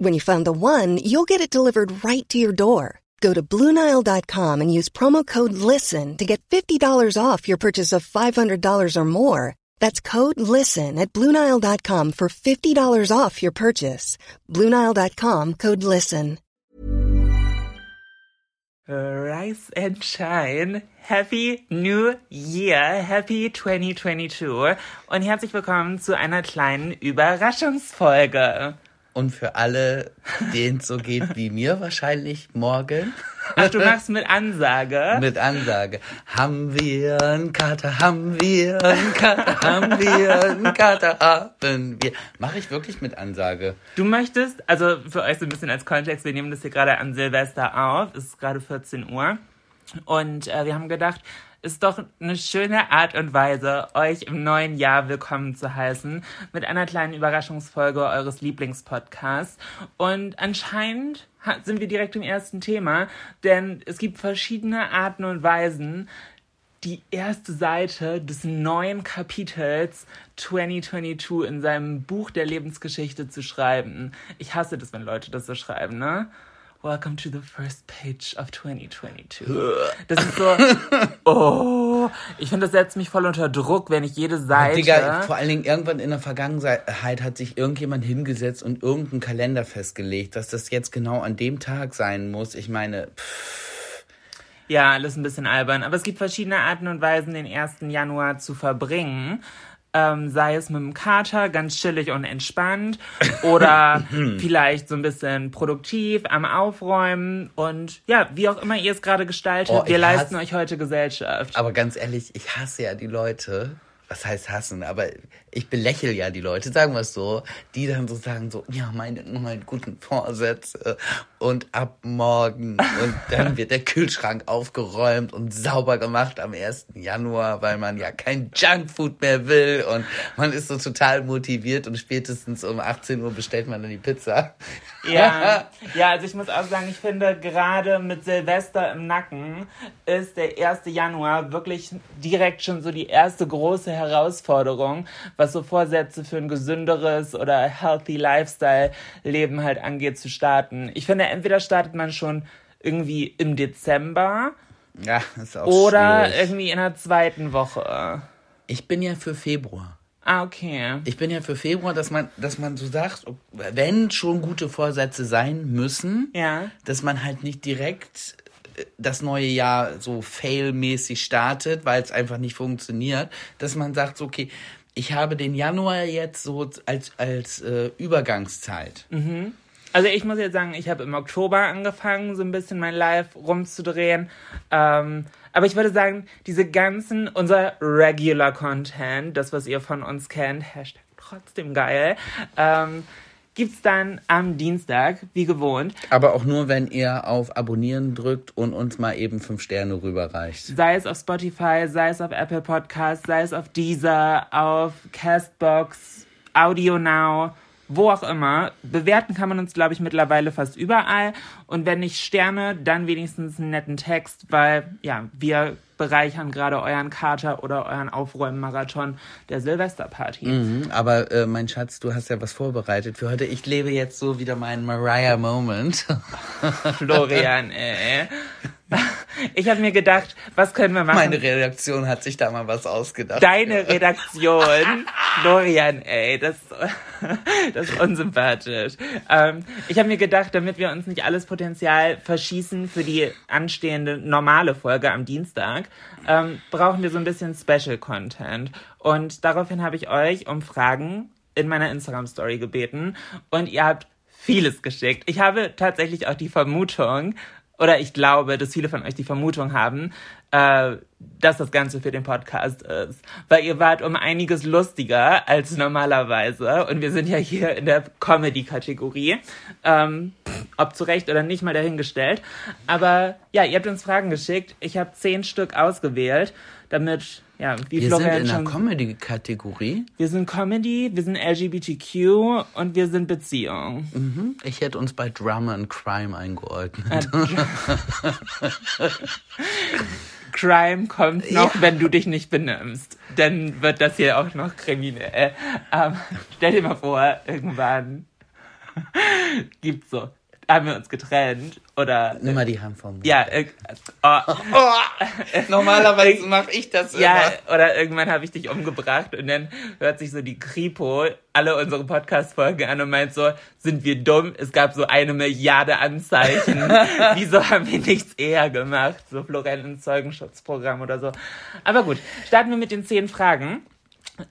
When you find the one, you'll get it delivered right to your door. Go to Bluenile.com and use promo code LISTEN to get $50 off your purchase of $500 or more. That's code LISTEN at Bluenile.com for $50 off your purchase. Bluenile.com code LISTEN. Rise and shine. Happy New Year. Happy 2022. Und herzlich willkommen zu einer kleinen Überraschungsfolge. Und für alle, denen es so geht wie mir wahrscheinlich morgen, Ach, du machst mit Ansage. mit Ansage, haben wir einen Kater, haben wir einen Kater, haben wir einen Kater, haben wir. Mache ich wirklich mit Ansage. Du möchtest, also für euch so ein bisschen als Kontext, wir nehmen das hier gerade an Silvester auf. Es ist gerade 14 Uhr. Und äh, wir haben gedacht, ist doch eine schöne Art und Weise, euch im neuen Jahr willkommen zu heißen mit einer kleinen Überraschungsfolge eures Lieblingspodcasts. Und anscheinend sind wir direkt im ersten Thema, denn es gibt verschiedene Arten und Weisen, die erste Seite des neuen Kapitels 2022 in seinem Buch der Lebensgeschichte zu schreiben. Ich hasse das, wenn Leute das so schreiben, ne? Welcome to the first page of 2022. Das ist so, oh, ich finde, das setzt mich voll unter Druck, wenn ich jede Seite. Digga, vor allen Dingen irgendwann in der Vergangenheit hat sich irgendjemand hingesetzt und irgendeinen Kalender festgelegt, dass das jetzt genau an dem Tag sein muss. Ich meine, pff, Ja, alles ein bisschen albern. Aber es gibt verschiedene Arten und Weisen, den 1. Januar zu verbringen. Ähm, sei es mit dem Kater, ganz chillig und entspannt. Oder vielleicht so ein bisschen produktiv am Aufräumen. Und ja, wie auch immer ihr es gerade gestaltet, Oh, wir leisten hasse- euch heute Gesellschaft. aber ganz ehrlich, ich hasse ja die Leute. Was heißt hassen? Aber ich belächle ja die Leute, sagen wir es so, die dann so sagen so, ja, meine neuen guten Vorsätze und ab morgen und dann wird der Kühlschrank aufgeräumt und sauber gemacht am 1. Januar, weil man ja kein Junkfood mehr will und man ist so total motiviert und spätestens um 18 Uhr bestellt man dann die Pizza. Ja, ja, also ich muss auch sagen, ich finde gerade mit Silvester im Nacken ist der 1. Januar wirklich direkt schon so die erste große Herausforderung, was so Vorsätze für ein gesünderes oder healthy Lifestyle Leben halt angeht zu starten. Ich finde, entweder startet man schon irgendwie im Dezember Ja, ist auch oder schwierig. irgendwie in der zweiten Woche. Ich bin ja für Februar. Ah, okay. Ich bin ja für Februar, dass man, dass man so sagt, wenn schon gute Vorsätze sein müssen, Ja. dass man halt nicht direkt äh, das neue Jahr so fail-mäßig startet, weil es einfach nicht funktioniert, dass man sagt, so, okay, ich habe den Januar jetzt so als, als äh, Übergangszeit. Also ich muss jetzt sagen, ich habe im Oktober angefangen, so ein bisschen mein Live rumzudrehen. Ähm, aber ich würde sagen, diese ganzen, unser Regular Content, das, was ihr von uns kennt, Hashtag trotzdem geil, ähm, gibt's dann am Dienstag, wie gewohnt. Aber auch nur, wenn ihr auf Abonnieren drückt und uns mal eben fünf Sterne rüberreicht. Sei es auf Spotify, sei es auf Apple Podcasts, sei es auf Deezer, auf Castbox, Audio Now, wo auch immer. Bewerten kann man uns, glaube ich, mittlerweile fast überall. Und wenn nicht Sterne, dann wenigstens einen netten Text, weil, ja, wir bereichern gerade euren Kater oder euren Aufräumen-Marathon der Silvesterparty. Mhm, aber äh, mein Schatz, du hast ja was vorbereitet für heute. Ich lebe jetzt so wieder meinen Mariah-Moment. Florian, ey. Ich habe mir gedacht, was können wir machen? Meine Redaktion hat sich da mal was ausgedacht. Deine Redaktion, Florian, ey, das, das ist unsympathisch. Ähm, ich habe mir gedacht, damit wir uns nicht alles Potenzial verschießen für die anstehende normale Folge am Dienstag, ähm, brauchen wir so ein bisschen Special Content. Und daraufhin habe ich euch um Fragen in meiner Instagram-Story gebeten und ihr habt vieles geschickt. Ich habe tatsächlich auch die Vermutung, oder ich glaube, dass viele von euch die Vermutung haben, äh, dass das Ganze für den Podcast ist. Weil ihr wart um einiges lustiger als normalerweise. Und wir sind ja hier in der Comedy-Kategorie. Ähm, ob zu Recht oder nicht, mal dahingestellt. Aber ja, ihr habt uns Fragen geschickt. Ich habe zehn Stück ausgewählt, damit, ja, wie Wir Florian sind in der. Comedy-Kategorie. wir sind Comedy, wir sind LGBTQ und wir sind Beziehung. Mhm. Ich hätte uns bei Drama and Crime eingeordnet. Crime kommt noch, Ja. wenn du dich nicht benimmst. Dann wird das hier auch noch kriminell. Ähm, stell dir mal vor, irgendwann gibt's so, haben wir uns getrennt oder Nimm mal die Hand vom Mund. ja, irg- oh, Normalerweise mache ich das ja, oder irgendwann habe ich dich umgebracht und dann hört sich so die Kripo alle unsere Podcast-Folgen an und meint so, sind wir dumm? Es gab so eine Milliarde Anzeichen. Wieso haben wir nichts eher gemacht? So Florent Zeugenschutzprogramm oder so. Aber gut, starten wir mit den zehn Fragen,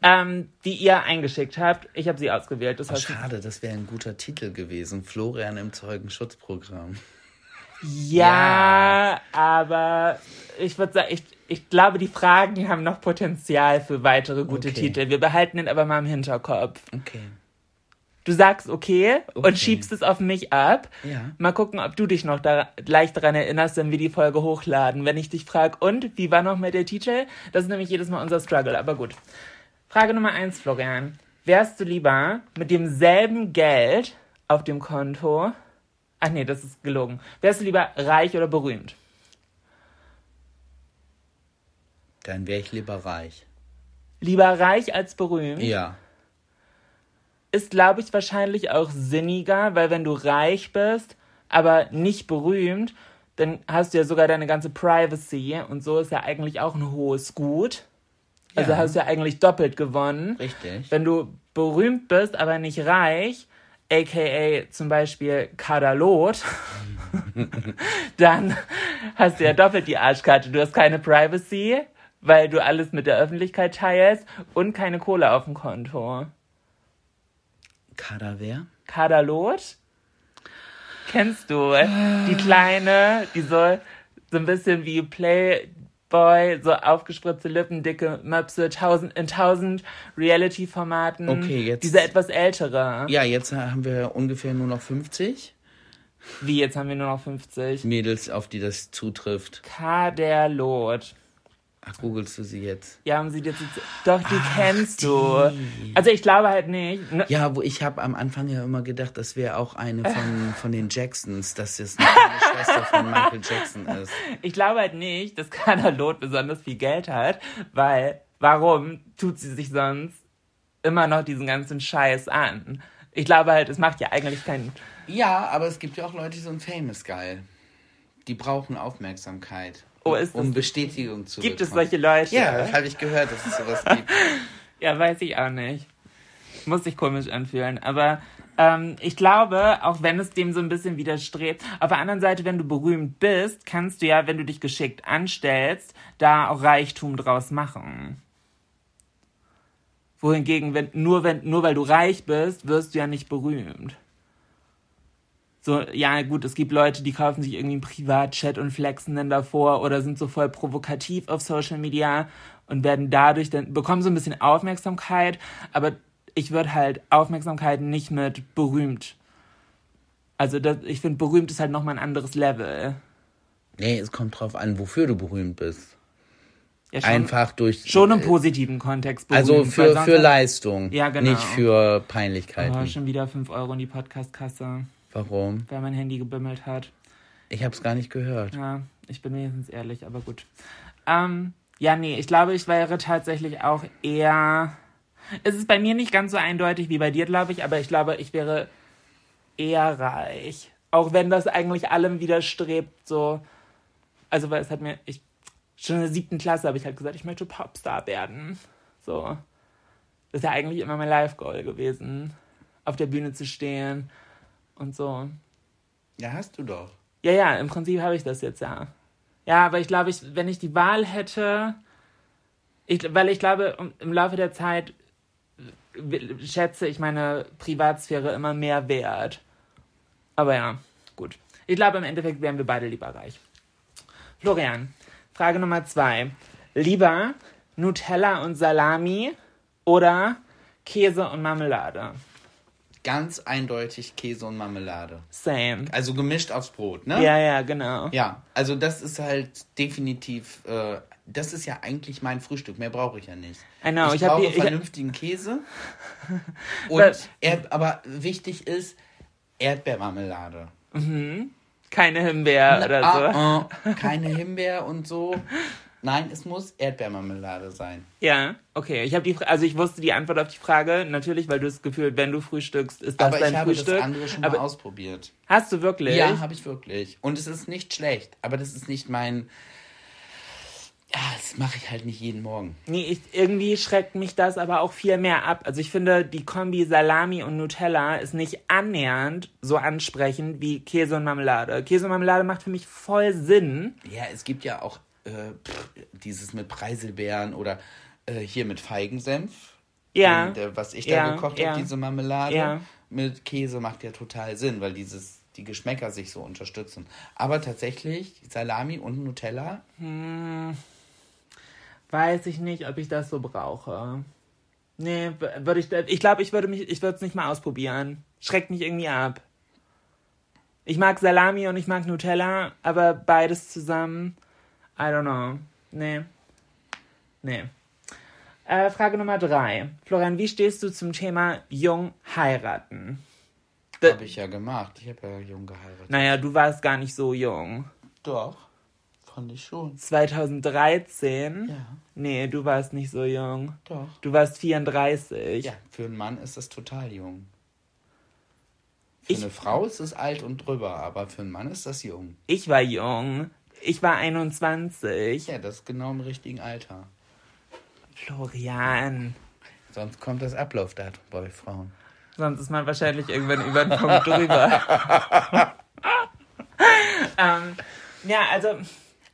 ähm, die ihr eingeschickt habt. Ich habe sie ausgewählt. Das heißt, Schade, das wäre ein guter Titel gewesen. Florian im Zeugenschutzprogramm. ja, aber ich würde sagen, ich, ich glaube, die Fragen haben noch Potenzial für weitere gute Okay. Titel. Wir behalten den aber mal im Hinterkopf. Okay. Du sagst okay, Okay. und schiebst es auf mich ab. Ja. Mal gucken, ob du dich noch da leicht daran erinnerst, wenn wir die Folge hochladen. Wenn ich dich frage, und wie war noch mal der Titel? Das ist nämlich jedes Mal unser Struggle, aber gut. Frage Nummer eins, Florian. Wärst du lieber mit demselben Geld auf dem Konto? Ach nee, das ist gelogen. Wärst du lieber reich oder berühmt? Dann wäre ich lieber reich. Lieber reich als berühmt? Ja. ist, glaube ich, wahrscheinlich auch sinniger, weil wenn du reich bist, aber nicht berühmt, dann hast du ja sogar deine ganze Privacy und so ist ja eigentlich auch ein hohes Gut. Also Ja. hast du ja eigentlich doppelt gewonnen. Richtig. Wenn du berühmt bist, aber nicht reich, aka zum Beispiel Kadalot, dann hast du ja doppelt die Arschkarte. Du hast keine Privacy, weil du alles mit der Öffentlichkeit teilst und keine Kohle auf dem Konto. Kader Kadalot? Kennst du? Die kleine, die so, so ein bisschen wie Playboy, so aufgespritzte Lippen, dicke Möpse, tausend, in tausend Reality-Formaten. Okay, jetzt- Diese etwas ältere. Ja, jetzt haben wir ungefähr nur noch 50 Wie, jetzt haben wir nur noch 50. Mädels, auf die das zutrifft. Kaderlot. Ach, googelst du sie jetzt? Ja, haben sie dir jetzt. Doch, die kennst du. Also ich glaube halt nicht. Ne- Ja, wo ich habe am Anfang ja immer gedacht, das wäre auch eine von, von den Jacksons, dass das eine Schwester von Michael Jackson ist. Ich glaube halt nicht, dass Kadalot besonders viel Geld hat, weil warum tut sie sich sonst immer noch diesen ganzen Scheiß an? Ich glaube halt, es macht ja eigentlich keinen. Ja, aber es gibt ja auch Leute, die sind famous geil. Die brauchen Aufmerksamkeit. Oh, ist um das- Bestätigung zu Gibt es bekommen. solche Leute? Ja, das habe ich gehört, dass es sowas gibt. Ja, weiß ich auch nicht. Muss sich komisch anfühlen. Aber ähm, ich glaube, auch wenn es dem so ein bisschen widerstrebt, auf der anderen Seite, wenn du berühmt bist, kannst du ja, wenn du dich geschickt anstellst, da auch Reichtum draus machen. Wohingegen, wenn, nur, wenn, nur weil du reich bist, wirst du ja nicht berühmt. So, ja, gut, es gibt Leute, die kaufen sich irgendwie einen Privatchat und flexen dann davor oder sind so voll provokativ auf Social Media und werden dadurch dann, bekommen so ein bisschen Aufmerksamkeit, aber ich würde halt Aufmerksamkeit nicht mit berühmt. Also, das, ich finde, berühmt ist halt nochmal ein anderes Level. Nee, es kommt drauf an, wofür du berühmt bist. Ja, schon, Einfach durch. Schon im positiven Kontext berühmt. Also für, für Leistung. Ja, genau. Nicht für Peinlichkeiten. Oh, schon wieder 5 Euro in die Podcastkasse, Warum? weil mein Handy gebimmelt hat. Ich habe es gar nicht gehört. Ja, ich bin wenigstens ehrlich, aber gut. Ähm, ja, nee, ich glaube, ich wäre tatsächlich auch eher. Es ist bei mir nicht ganz so eindeutig wie bei dir, glaube ich, aber ich glaube, ich wäre eher reich. Auch wenn das eigentlich allem widerstrebt, so. Also, weil es hat mir. Ich, schon in der siebten Klasse habe ich halt gesagt, ich möchte Popstar werden. So. Das ist ja eigentlich immer mein Life-Goal gewesen. Auf der Bühne zu stehen und so. Ja, hast du doch. Ja, ja, im Prinzip habe ich das jetzt, ja. Ja, aber ich glaube, ich, wenn ich die Wahl hätte, ich, weil ich glaube, im Laufe der Zeit schätze ich meine Privatsphäre immer mehr wert. Aber ja, gut. Ich glaube, im Endeffekt wären wir beide lieber reich. Florian, Frage Nummer zwei. Lieber Nutella und Salami oder Käse und Marmelade? Ganz eindeutig Käse und Marmelade. Same. Also gemischt aufs Brot, ne? Ja, ja, genau. Ja, also das ist halt definitiv, äh, das ist ja eigentlich mein Frühstück. Mehr brauche ich ja nicht. I know, ich, ich brauche hier- ich- vernünftigen Käse. Und Erd, aber wichtig ist Erdbeermarmelade. Keine Himbeer oder so. Ah, ah, keine Himbeer und so. Nein, es muss Erdbeermarmelade sein. Ja, okay. Ich habe die, also ich wusste die Antwort auf die Frage natürlich, weil du das Gefühl, wenn du frühstückst, ist das aber dein ich habe Frühstück. das andere schon mal aber ausprobiert. hast du wirklich? Ja, habe ich wirklich. Und es ist nicht schlecht, aber das ist nicht mein. Ja, das mache ich halt nicht jeden Morgen. Nee, ich, irgendwie schreckt mich das aber auch viel mehr ab. Also ich finde, die Kombi Salami und Nutella ist nicht annähernd so ansprechend wie Käse und Marmelade. Käse und Marmelade macht für mich voll Sinn. Ja, es gibt ja auch äh, pff, dieses mit Preiselbeeren oder äh, hier mit Feigensenf. Ja. Der, was ich Ja, da gekocht ja. habe, diese Marmelade Ja. mit Käse macht ja total Sinn, weil dieses die Geschmäcker sich so unterstützen. Aber tatsächlich Salami und Nutella, Weiß ich nicht, ob ich das so brauche. Nee, würde ich, ich glaube, ich würde mich, ich würde es nicht mal ausprobieren. Schreckt mich irgendwie ab. Ich mag Salami und ich mag Nutella, aber beides zusammen, I don't know. Nee. Nee. Äh, Frage Nummer drei. Florian, wie stehst du zum Thema jung heiraten? Habe ich ja gemacht. Ich habe ja jung geheiratet. Naja, du warst gar nicht so jung. Doch, fand ich schon. 2013? Ja. Nee, du warst nicht so jung. Doch. Du warst 34. Ja, für einen Mann ist das total jung. Für Ich- eine Frau ist es alt und drüber, aber für einen Mann ist das jung. Ich war jung. Ich war 21. Ja, das ist genau im richtigen Alter. Florian. Sonst kommt das Ablaufdatum bei Frauen. Sonst ist man wahrscheinlich irgendwann über den Punkt drüber. ähm, ja, also,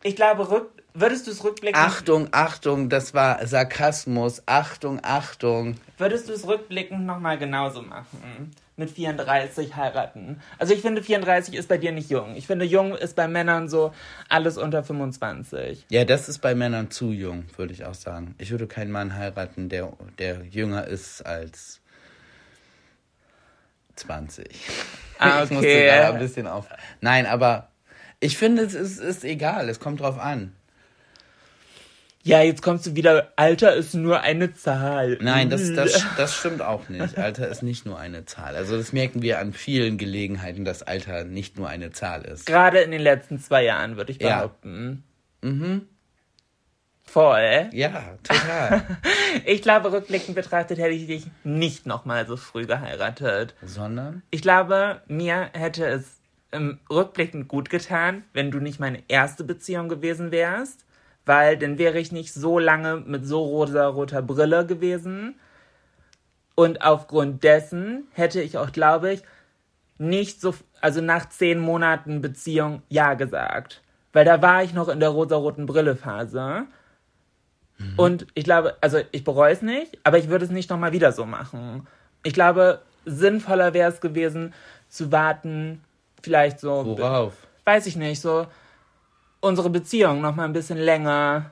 ich glaube, rück, würdest du es rückblickend, Achtung, Achtung, das war Sarkasmus. Achtung, Achtung. würdest du es rückblickend nochmal genauso machen? Mit 34 heiraten. Also ich finde 34 ist bei dir nicht jung. Ich finde jung ist bei Männern so alles unter 25. Ja, das ist bei Männern zu jung, würde ich auch sagen. Ich würde keinen Mann heiraten, der, der jünger ist als 20. Ah, Ich musste okay. gerade ein bisschen auf. Nein, aber ich finde, es ist, ist egal. Es kommt drauf an. Ja, jetzt kommst du wieder, Alter ist nur eine Zahl. Nein, das, das, das stimmt auch nicht. Alter ist nicht nur eine Zahl. Also das merken wir an vielen Gelegenheiten, dass Alter nicht nur eine Zahl ist. Gerade in den letzten zwei Jahren, würde ich Ja. behaupten. Mhm. Voll. Ja, total. Ich glaube, rückblickend betrachtet hätte ich dich nicht nochmal so früh geheiratet. Sondern? Ich glaube, mir hätte es im rückblickend gut getan, wenn du nicht meine erste Beziehung gewesen wärst, weil dann wäre ich nicht so lange mit so rosa-roter Brille gewesen. Und aufgrund dessen hätte ich auch, glaube ich, nicht so, also nach zehn Monaten Beziehung Ja gesagt. Weil da war ich noch in der rosa-roten Brille-Phase. Und ich glaube, also ich bereue es nicht, aber ich würde es nicht nochmal wieder so machen. Ich glaube, sinnvoller wäre es gewesen, zu warten, vielleicht so, Worauf? weiß ich nicht, so unsere Beziehung nochmal ein bisschen länger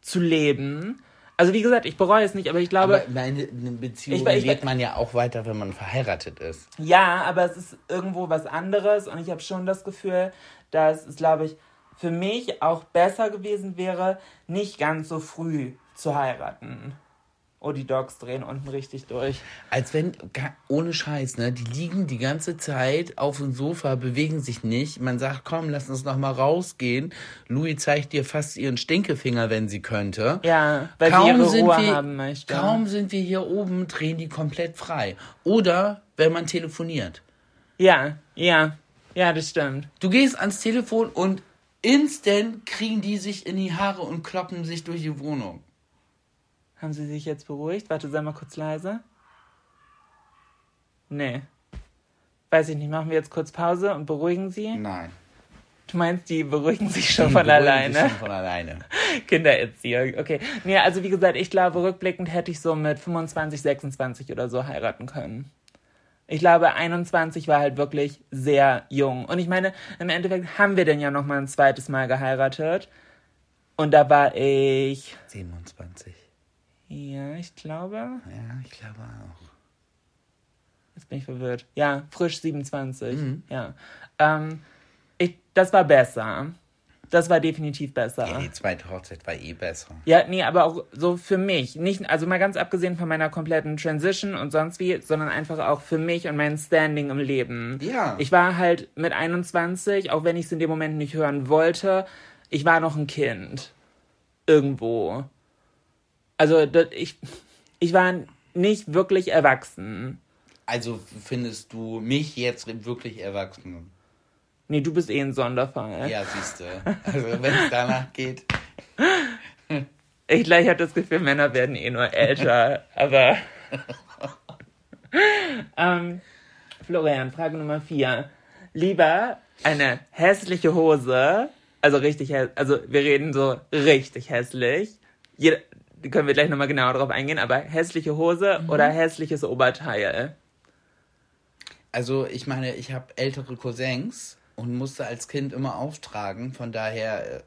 zu leben. Also wie gesagt, ich bereue es nicht, aber ich glaube, Aber meine eine Beziehung Ich ich lebt man ja auch weiter, wenn man verheiratet ist. Ja, aber es ist irgendwo was anderes und ich habe schon das Gefühl, dass es, glaube ich, für mich auch besser gewesen wäre, nicht ganz so früh zu heiraten. Oh, die Dogs drehen unten richtig durch. Als wenn, ohne Scheiß, ne? Die liegen die ganze Zeit auf dem Sofa, bewegen sich nicht. Man sagt, komm, lass uns noch mal rausgehen. Louis zeigt dir fast ihren Stinkefinger, wenn sie könnte. Ja, weil sie ihre sind Ruhe wir, haben möchte. Kaum sind wir hier oben, drehen die komplett frei. Oder wenn man telefoniert. Ja, ja, ja, das stimmt. Du gehst ans Telefon und instant kriegen die sich in die Haare und kloppen sich durch die Wohnung. Haben Sie sich jetzt beruhigt? Warte, sei mal kurz leise. Nee. Weiß ich nicht, machen wir jetzt kurz Pause und beruhigen Sie? Nein. Du meinst, die beruhigen sich schon Die von beruhigen sich alleine? Schon von alleine. Kindererziehung, okay. Nee, also wie gesagt, ich glaube, rückblickend hätte ich so mit 25, 26 oder so heiraten können. Ich glaube, 21 war halt wirklich sehr jung. Und ich meine, im Endeffekt haben wir denn ja noch mal ein zweites Mal geheiratet. Und da war ich, 27. ja, ich glaube, Ja, ich glaube auch. jetzt bin ich verwirrt. Ja, frisch 27. Ja. Ähm, ich, das war besser. Das war definitiv besser. Ja, die zweite Hochzeit war eh besser. Ja, nee, aber auch so für mich. Nicht, also mal ganz abgesehen von meiner kompletten Transition und sonst wie, sondern einfach auch für mich und mein Standing im Leben. Ja. Ich war halt mit 21, auch wenn ich es in dem Moment nicht hören wollte, ich war noch ein Kind. Irgendwo. Also, ich, ich war nicht wirklich erwachsen. Also findest du mich jetzt wirklich erwachsen? Nee, du bist eh ein Sonderfall. Ja, siehst du. Also wenn es danach geht. Ich gleich habe das Gefühl, Männer werden eh nur älter, aber. ähm, Florian, Frage Nummer vier. Lieber eine hässliche Hose, also richtig hässlich, also wir reden so richtig hässlich. Jeder, können wir gleich nochmal genauer drauf eingehen, aber hässliche Hose oder hässliches Oberteil? Also ich meine, ich habe ältere Cousins und musste als Kind immer auftragen. Von daher, äh,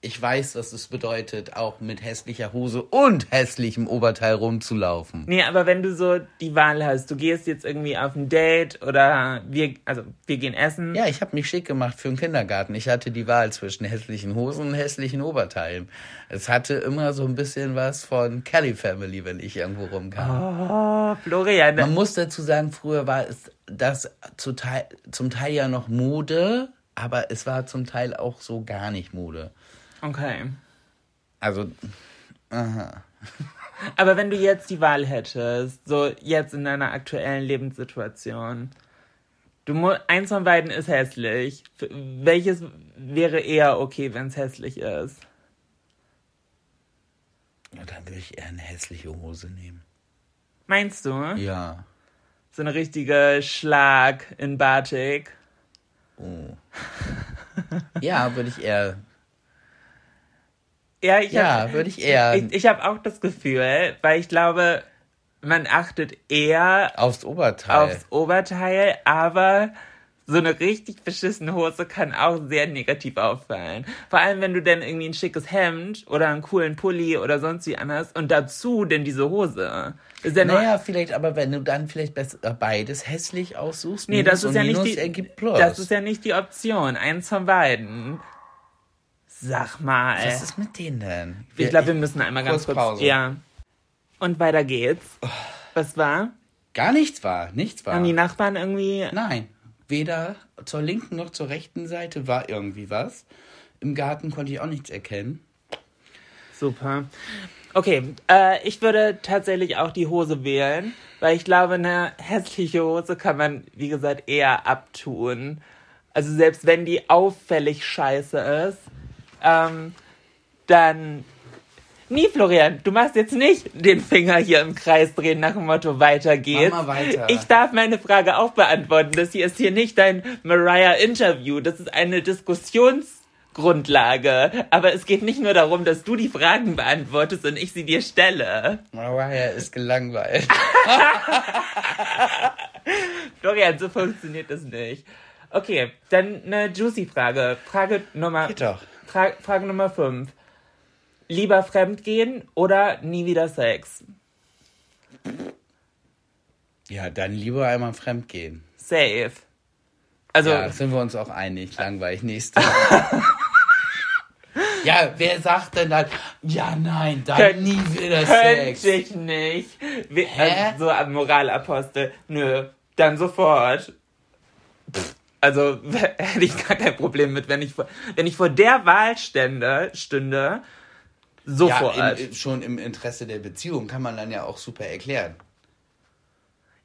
ich weiß, was es bedeutet, auch mit hässlicher Hose und hässlichem Oberteil rumzulaufen. Nee, aber wenn du so die Wahl hast, du gehst jetzt irgendwie auf ein Date oder wir, also wir gehen essen. Ja, ich habe mich schick gemacht für den Kindergarten. Ich hatte die Wahl zwischen hässlichen Hosen und hässlichen Oberteilen. Es hatte immer so ein bisschen was von Kelly Family, wenn ich irgendwo rumkam. Oh, Florian. Man muss dazu sagen, früher war es das zum Teil ja noch Mode, aber es war zum Teil auch so gar nicht Mode. Okay. Also, aha. Aber wenn du jetzt die Wahl hättest, so jetzt in deiner aktuellen Lebenssituation, du eins von beiden ist hässlich. Welches wäre eher okay, wenn es hässlich ist? Ja, dann würde ich eher eine hässliche Hose nehmen. Meinst du? Ja. So eine richtige Schlag in Batik. Ja, würde ich eher. Ja, ich Ja, hab, würde ich eher Ich, ich habe auch das Gefühl, weil ich glaube, man achtet eher aufs Oberteil. aufs Oberteil, aber so eine richtig beschissene Hose kann auch sehr negativ auffallen. Vor allem, wenn du dann irgendwie ein schickes Hemd oder einen coolen Pulli oder sonst wie anders und dazu denn diese Hose. Ist ja naja, vielleicht, aber wenn du dann vielleicht besser beides hässlich aussuchst, nee, das ist ja nicht die, das ist ja nicht die Option. Eins von beiden. Sag mal. Was ist mit denen denn? ich glaube, wir müssen einmal ganz kurz. Kurzpause. Ja. Und weiter geht's. Was war? Gar nichts war, nichts war. Haben die Nachbarn irgendwie Nein, weder zur linken noch zur rechten Seite war irgendwie was. Im Garten konnte ich auch nichts erkennen. Super. Okay, äh, ich würde tatsächlich auch die Hose wählen, weil ich glaube, eine hässliche Hose kann man, wie gesagt, eher abtun. Also selbst wenn die auffällig scheiße ist, ähm, dann. Nie, Florian, du machst jetzt nicht den Finger hier im Kreis drehen nach dem Motto weiter geht's. Mach mal weiter. Ich darf meine Frage auch beantworten. Das hier ist hier nicht dein Mariah-Interview. Das ist eine Diskussionsgrundlage. Aber es geht nicht nur darum, dass du die Fragen beantwortest und ich sie dir stelle. Mariah ist gelangweilt. Florian, so funktioniert das nicht. Okay, dann eine juicy Frage. Frage Nummer, Geht doch. Fra Frage Nummer 5. Lieber fremdgehen oder nie wieder Sex? Ja, dann lieber einmal fremdgehen. Safe. Also, Ja, sind wir uns auch einig. Langweilig. Nächste. ja, wer sagt denn dann, ja, nein, dann Könnt- nie wieder könnte Sex? ich nicht. Wie, Hä? also, so am Moralapostel. Nö, dann sofort. Pff, Also hätte ich gar kein Problem mit, wenn ich vor, wenn ich vor der Wahl stände, stünde, sofort. Ja, im, schon im Interesse der Beziehung kann man dann ja auch super erklären.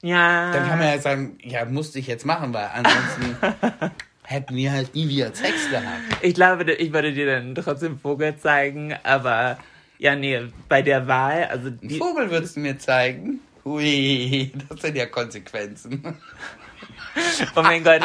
Ja. Dann kann man ja sagen, ja, musste ich jetzt machen, weil ansonsten hätten wir halt nie wieder Sex gehabt. Ich glaube, ich würde dir dann trotzdem Vogel zeigen, aber ja, nee, bei der Wahl, also die, Vogel würdest du mir zeigen? Hui, das sind ja Konsequenzen. Oh mein Gott,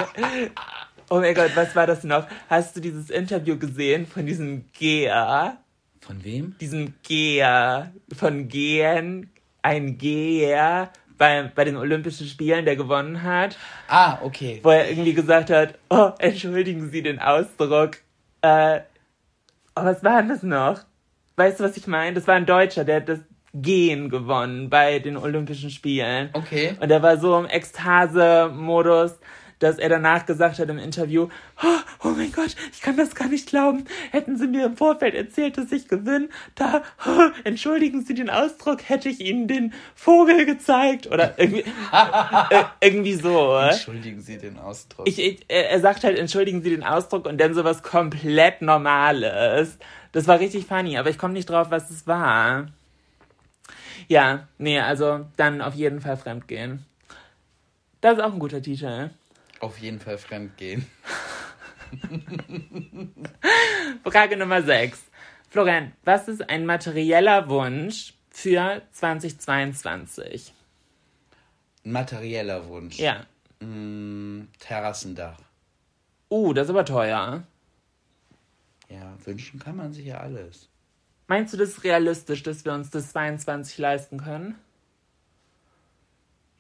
oh mein Gott, was war das noch? Hast du dieses Interview gesehen von diesem Geher? Von wem? Diesem Geher, von Gehen, ein Geher bei, bei den Olympischen Spielen, der gewonnen hat, Ah, okay. wo er irgendwie gesagt hat, oh, entschuldigen Sie den Ausdruck. Äh, oh, was war denn das noch? Weißt du, was ich meine? Das war ein Deutscher, der hat das Gehen gewonnen bei den Olympischen Spielen. Okay. Und er war so im Ekstase-Modus, dass er danach gesagt hat im Interview, oh, oh mein Gott, ich kann das gar nicht glauben. Hätten Sie mir im Vorfeld erzählt, dass ich gewinne, da, oh, entschuldigen Sie den Ausdruck, hätte ich Ihnen den Vogel gezeigt. Oder irgendwie, äh, irgendwie so. Entschuldigen Sie den Ausdruck. Ich, ich, er er sagt halt, entschuldigen Sie den Ausdruck und dann sowas komplett Normales. Das war richtig funny, aber ich komme nicht drauf, was es war. Ja, nee, also dann auf jeden Fall fremdgehen. Das ist auch ein guter Titel. Auf jeden Fall fremdgehen. Frage Nummer 6. Florian, was ist ein materieller Wunsch für 2022? Ein materieller Wunsch. Ja. Mm, Terrassendach. Uh, das ist aber teuer. Ja, wünschen kann man sich ja alles. Meinst du das ist realistisch, dass wir uns das 22 leisten können?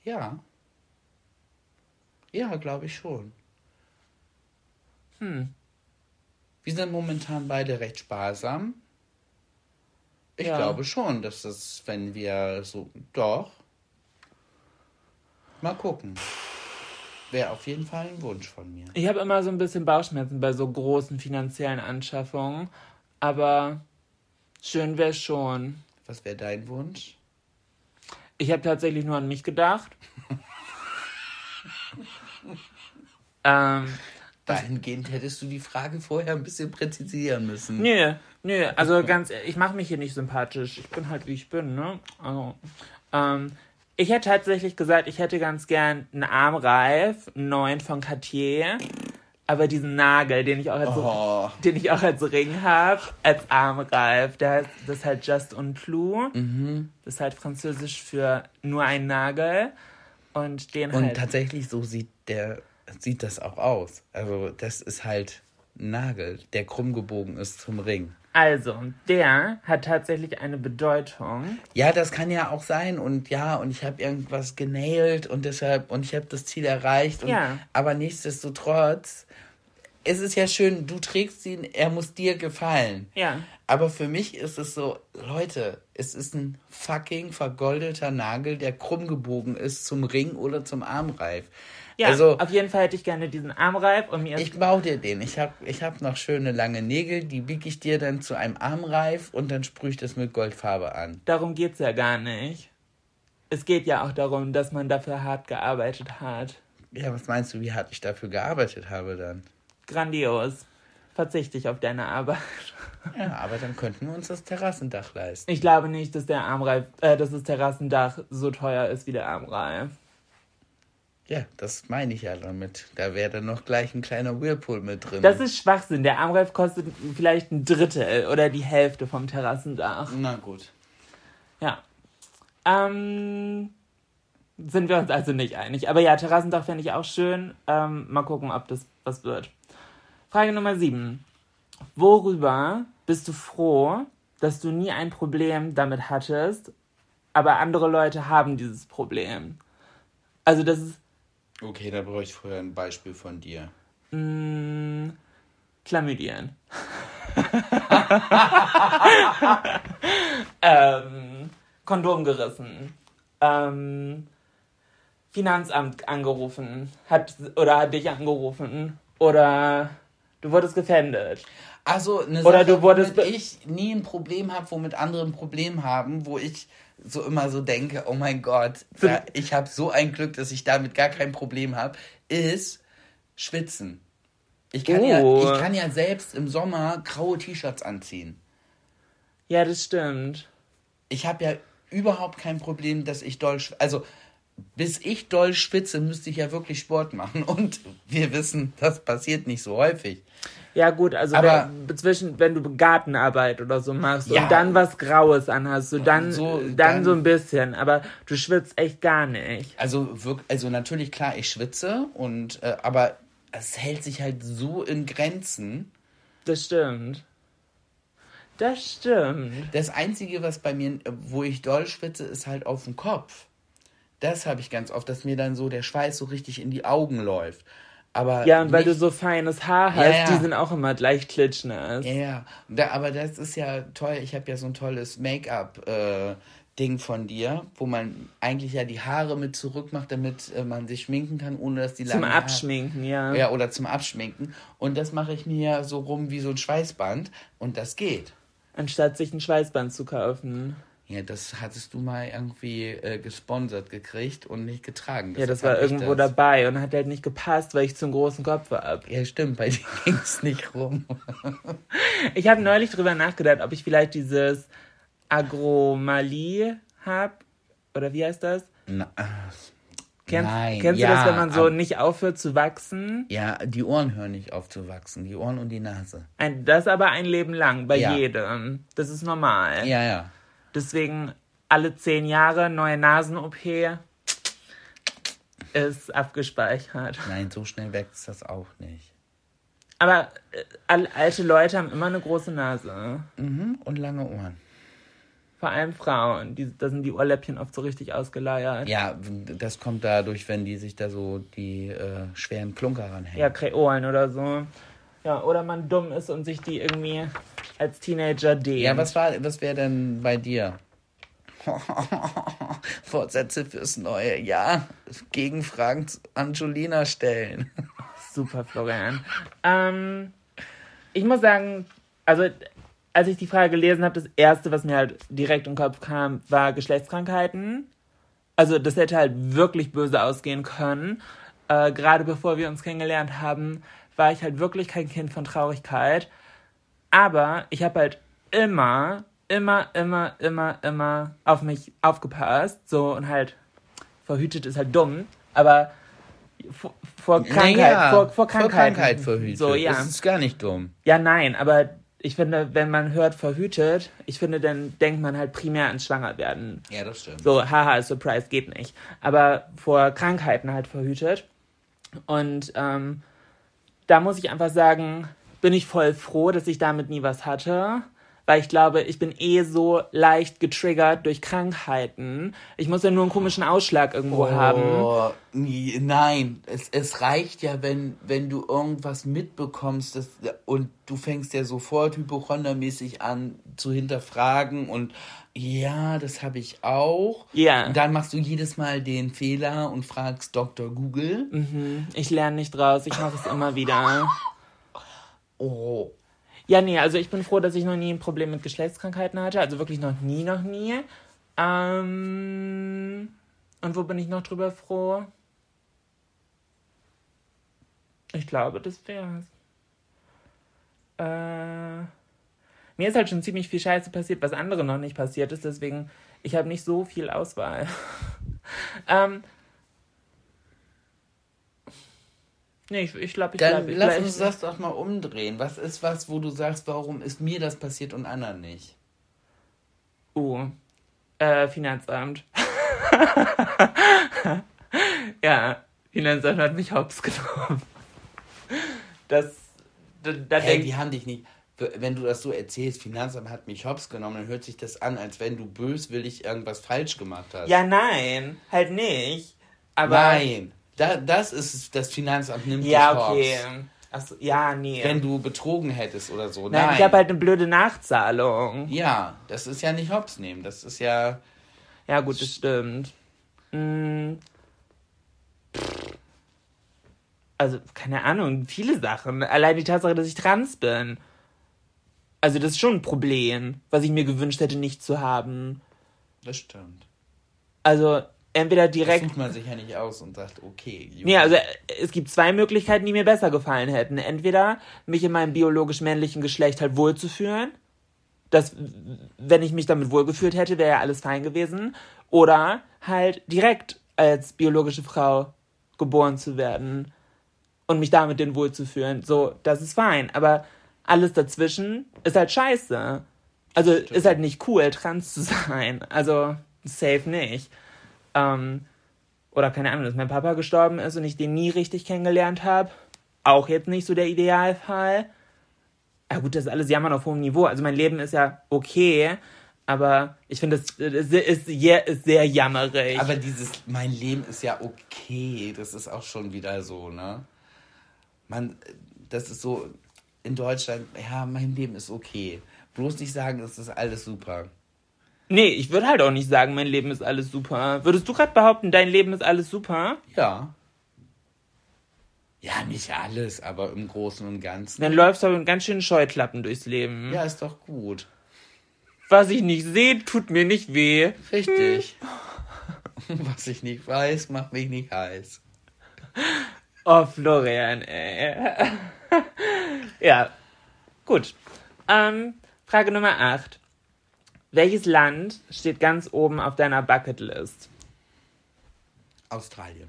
Ja. Ja, glaube ich schon. Hm. Wir sind momentan beide recht sparsam. Ich Ja. glaube schon, dass das, wenn wir so. Doch. Mal gucken. Wäre auf jeden Fall ein Wunsch von mir. Ich habe immer so ein bisschen Bauchschmerzen bei so großen finanziellen Anschaffungen, aber schön wäre schon. Was wäre dein Wunsch? Ich habe tatsächlich nur an mich gedacht. ähm, Dahingehend hättest du die Frage vorher ein bisschen präzisieren müssen. nö, nö, also ganz, ich mache mich hier nicht sympathisch. Ich bin halt wie ich bin, ne? Also, ähm, ich hätte tatsächlich gesagt, ich hätte ganz gern einen Armreif, einen neuen von Cartier, aber diesen Nagel, den ich auch als, Oh. den ich auch als Ring habe, als Armreif. Der heißt, das ist halt Just un Clou. Das ist halt französisch für nur ein Nagel. Und den Und halt. tatsächlich so sieht der sieht das auch aus. Also das ist halt ein Nagel, der krumm gebogen ist zum Ring. Also, der hat tatsächlich eine Bedeutung. Ja, das kann ja auch sein und ja, und ich habe irgendwas genailt und deshalb und ich habe das Ziel erreicht. Und, Ja. Aber nichtsdestotrotz, es ist ja schön, du trägst ihn, er muss dir gefallen. Ja. Aber für mich ist es so, Leute, es ist ein fucking vergoldeter Nagel, der krumm gebogen ist zum Ring oder zum Armreif. Ja, also auf jeden Fall hätte ich gerne diesen Armreif und mir ich baue dir den. Ich habe ich hab noch schöne lange Nägel, die biege ich dir dann zu einem Armreif und dann sprühe ich das mit Goldfarbe an. darum geht's ja gar nicht. Es geht ja auch darum, dass man dafür hart gearbeitet hat. Ja, was meinst du, wie hart ich dafür gearbeitet habe dann? Grandios. Verzichte ich auf deine Arbeit. Ja, aber dann könnten wir uns das Terrassendach leisten. Ich glaube nicht, dass der Armreif, äh, dass das Terrassendach so teuer ist wie der Armreif. Ja, das meine ich ja damit. Da wäre dann noch gleich ein kleiner Whirlpool mit drin. Das ist Schwachsinn. Der Armreif kostet vielleicht ein Drittel oder die Hälfte vom Terrassendach. Na gut. Ja. Ähm, sind wir uns also nicht einig. Aber ja, Terrassendach fände ich auch schön. Ähm, mal gucken, ob das was wird. Frage Nummer 7. Worüber bist du froh, dass du nie ein Problem damit hattest, aber andere Leute haben dieses Problem? Also das ist Okay, da brauche ich vorher ein Beispiel von dir. mh, Chlamydien. ähm, Kondom gerissen. Ähm, Finanzamt angerufen. Hat, oder hat dich angerufen. Oder du wurdest gefändet. Also eine Oder Sache, du wurdest womit ich nie ein Problem habe, womit andere ein Problem haben, wo ich so immer so denke, oh mein Gott, da, ich habe so ein Glück, dass ich damit gar kein Problem habe, ist Schwitzen. Ich kann, ja, Oh. ich kann ja selbst im Sommer graue T-Shirts anziehen. Ja, das stimmt. Ich habe ja überhaupt kein Problem, dass ich doll schwitze. Also, bis ich doll schwitze, müsste ich ja wirklich Sport machen. Und wir wissen, das passiert nicht so häufig. Ja, gut, also Aber- wenn, zwischen, wenn du Gartenarbeit oder so machst Ja. und dann was Graues anhast, so dann, So, dann, dann- so ein bisschen. Aber du schwitzt echt gar nicht. Also, also natürlich, klar, ich schwitze, und, äh, aber es hält sich halt so in Grenzen. Das stimmt. Das stimmt. Das Einzige, was bei mir, wo ich doll schwitze, ist halt auf dem Kopf. Das habe ich ganz oft, dass mir dann so der Schweiß so richtig in die Augen läuft. Aber Ja, und weil du nicht- so feines Haar hast, Ja, ja. die sind auch immer gleich klitschnass. Ja, ja. Da, aber das ist ja toll. Ich habe ja so ein tolles Make-up-Ding von dir, wo man eigentlich ja die Haare mit zurückmacht, damit äh, man sich schminken kann, ohne dass die Zum langen Haare- Abschminken, ja. Ja, oder zum Abschminken. Und das mache ich mir so rum wie so ein Schweißband. Und das geht. Anstatt sich ein Schweißband zu kaufen. Ja, das hattest du mal irgendwie äh, gesponsert gekriegt und nicht getragen. Ja, das war irgendwo das. dabei und hat halt nicht gepasst, weil ich zu einen großen Kopf hab. Ja, stimmt, bei dir ging es nicht rum. Ich habe neulich drüber nachgedacht, ob ich vielleicht dieses Agromalie hab. Oder wie heißt das? Na, Kennst, Nein, kennst ja, du das, wenn man so aber- nicht aufhört zu wachsen? ja, die Ohren hören nicht auf zu wachsen. Die Ohren und die Nase. Ein, das aber ein Leben lang, bei Ja. jedem. Das ist normal. Ja, ja. Deswegen alle zehn Jahre neue Nasen-OP ist abgespeichert. Nein, so schnell wächst das auch nicht. Aber äh, alte Leute haben immer eine große Nase. Mhm, und lange Ohren. Vor allem Frauen. Die, da sind die Ohrläppchen oft so richtig ausgeleiert. Ja, das kommt dadurch, wenn die sich da so die äh, schweren Klunker ranhängen. Ja, Kreolen oder so. Ja, oder man dumm ist und sich die irgendwie als Teenager dehnt. Ja, was war, was wäre denn bei dir? Fortsätze fürs neue Jahr. Gegenfragen zu Angelina stellen. Super, Florian. Ähm, ich muss sagen, also als ich die Frage gelesen habe, das erste, was mir halt direkt im Kopf kam, war Geschlechtskrankheiten. Also das hätte halt wirklich böse ausgehen können. Äh, Gerade bevor wir uns kennengelernt haben, war ich halt wirklich kein Kind von Traurigkeit. Aber ich habe halt immer, immer, immer, immer, immer auf mich aufgepasst. So und halt verhütet ist halt dumm, aber vor, vor Krankheit, Naja, vor, vor Krankheit. Krankheit verhütet. So, ja. Das ist gar nicht dumm. Ja, nein, aber ich finde, wenn man hört verhütet, ich finde, dann denkt man halt primär ans Schwangerwerden. Ja, das stimmt. So, haha, Surprise, geht nicht. Aber vor Krankheiten halt verhütet. Und ähm, da muss ich einfach sagen, bin ich voll froh, dass ich damit nie was hatte. Weil ich glaube, ich bin eh so leicht getriggert durch Krankheiten. Ich muss ja nur einen komischen Ausschlag irgendwo haben. Oh, nie- nein, es, es reicht ja, wenn, wenn du irgendwas mitbekommst das, und du fängst ja sofort hypochondermäßig an zu hinterfragen und ja, das habe ich auch. Ja. Und dann machst du jedes Mal den Fehler und fragst Dr. Google. Ich lerne nicht draus, ich mache es immer wieder. Oh, Ja, nee, also ich bin froh, dass ich noch nie ein Problem mit Geschlechtskrankheiten hatte. Also wirklich noch nie, noch nie. Ähm, und wo bin ich noch drüber froh? Ich glaube, das wär's. Äh, mir ist halt schon ziemlich viel Scheiße passiert, was anderen noch nicht passiert ist. Deswegen, ich habe nicht so viel Auswahl. ähm, nee, ich, ich glaube, ich dann ich lass bleib, uns das doch mal umdrehen. Was ist was, wo du sagst, warum ist mir das passiert und anderen nicht? Uh, äh, Finanzamt. ja, Finanzamt hat mich hops genommen. Das, da, da Hey, denk, die haben dich nicht. Wenn du das so erzählst, Finanzamt hat mich hops genommen, dann hört sich das an, als wenn du böswillig irgendwas falsch gemacht hast. Ja, nein, halt nicht. Aber, Nein, da, das ist das Finanzamt nimmt Ja, dich okay. hops. Achso, ja, nee. Wenn du betrogen hättest oder so. nein, Nein, ich habe halt eine blöde Nachzahlung. Ja, das ist ja nicht hops nehmen. Das ist ja. Ja, gut, das stimmt. Mm. Also, keine Ahnung, viele Sachen. Allein die Tatsache, dass ich trans bin. Also, das ist schon ein Problem, was ich mir gewünscht hätte, nicht zu haben. Das stimmt. Also, entweder Das direkt. sucht man sich ja nicht aus und sagt, okay. Junge. Nee, also äh, es gibt zwei Möglichkeiten, die mir besser gefallen hätten. Entweder mich in meinem biologisch männlichen Geschlecht halt wohlzufühlen. Das, wenn ich mich damit wohlgefühlt hätte, wäre ja alles fein gewesen. Oder halt direkt als biologische Frau geboren zu werden und mich damit den wohlzufühlen. So, das ist fein. Aber alles dazwischen ist halt scheiße. Also ist halt nicht cool, trans zu sein. Also safe nicht. Ähm, oder keine Ahnung, dass mein Papa gestorben ist und ich den nie richtig kennengelernt habe. Auch jetzt nicht so der Idealfall. Ja gut, das ist alles Jammern auf hohem Niveau. Also mein Leben ist ja okay, Aber ich finde, es ist, ist, sehr- ist sehr jammerig. Aber dieses, mein Leben ist ja okay, das ist auch schon wieder so, ne? Man, das ist so, in Deutschland, ja, mein Leben ist okay. Bloß nicht sagen, es ist alles super. nee, ich würde halt auch nicht sagen, mein Leben ist alles super. Würdest du gerade behaupten, dein Leben ist alles super? Ja. Ja, nicht alles, aber im Großen und Ganzen. Dann läufst du aber mit ganz schön Scheuklappen durchs Leben. Ja, ist doch gut. Was ich nicht sehe, tut mir nicht weh. Richtig. Was ich nicht weiß, macht mich nicht heiß. Oh, Florian, ey. Ja, gut. Ähm, Frage Nummer 8. Welches Land steht ganz oben auf deiner Bucketlist? Australien.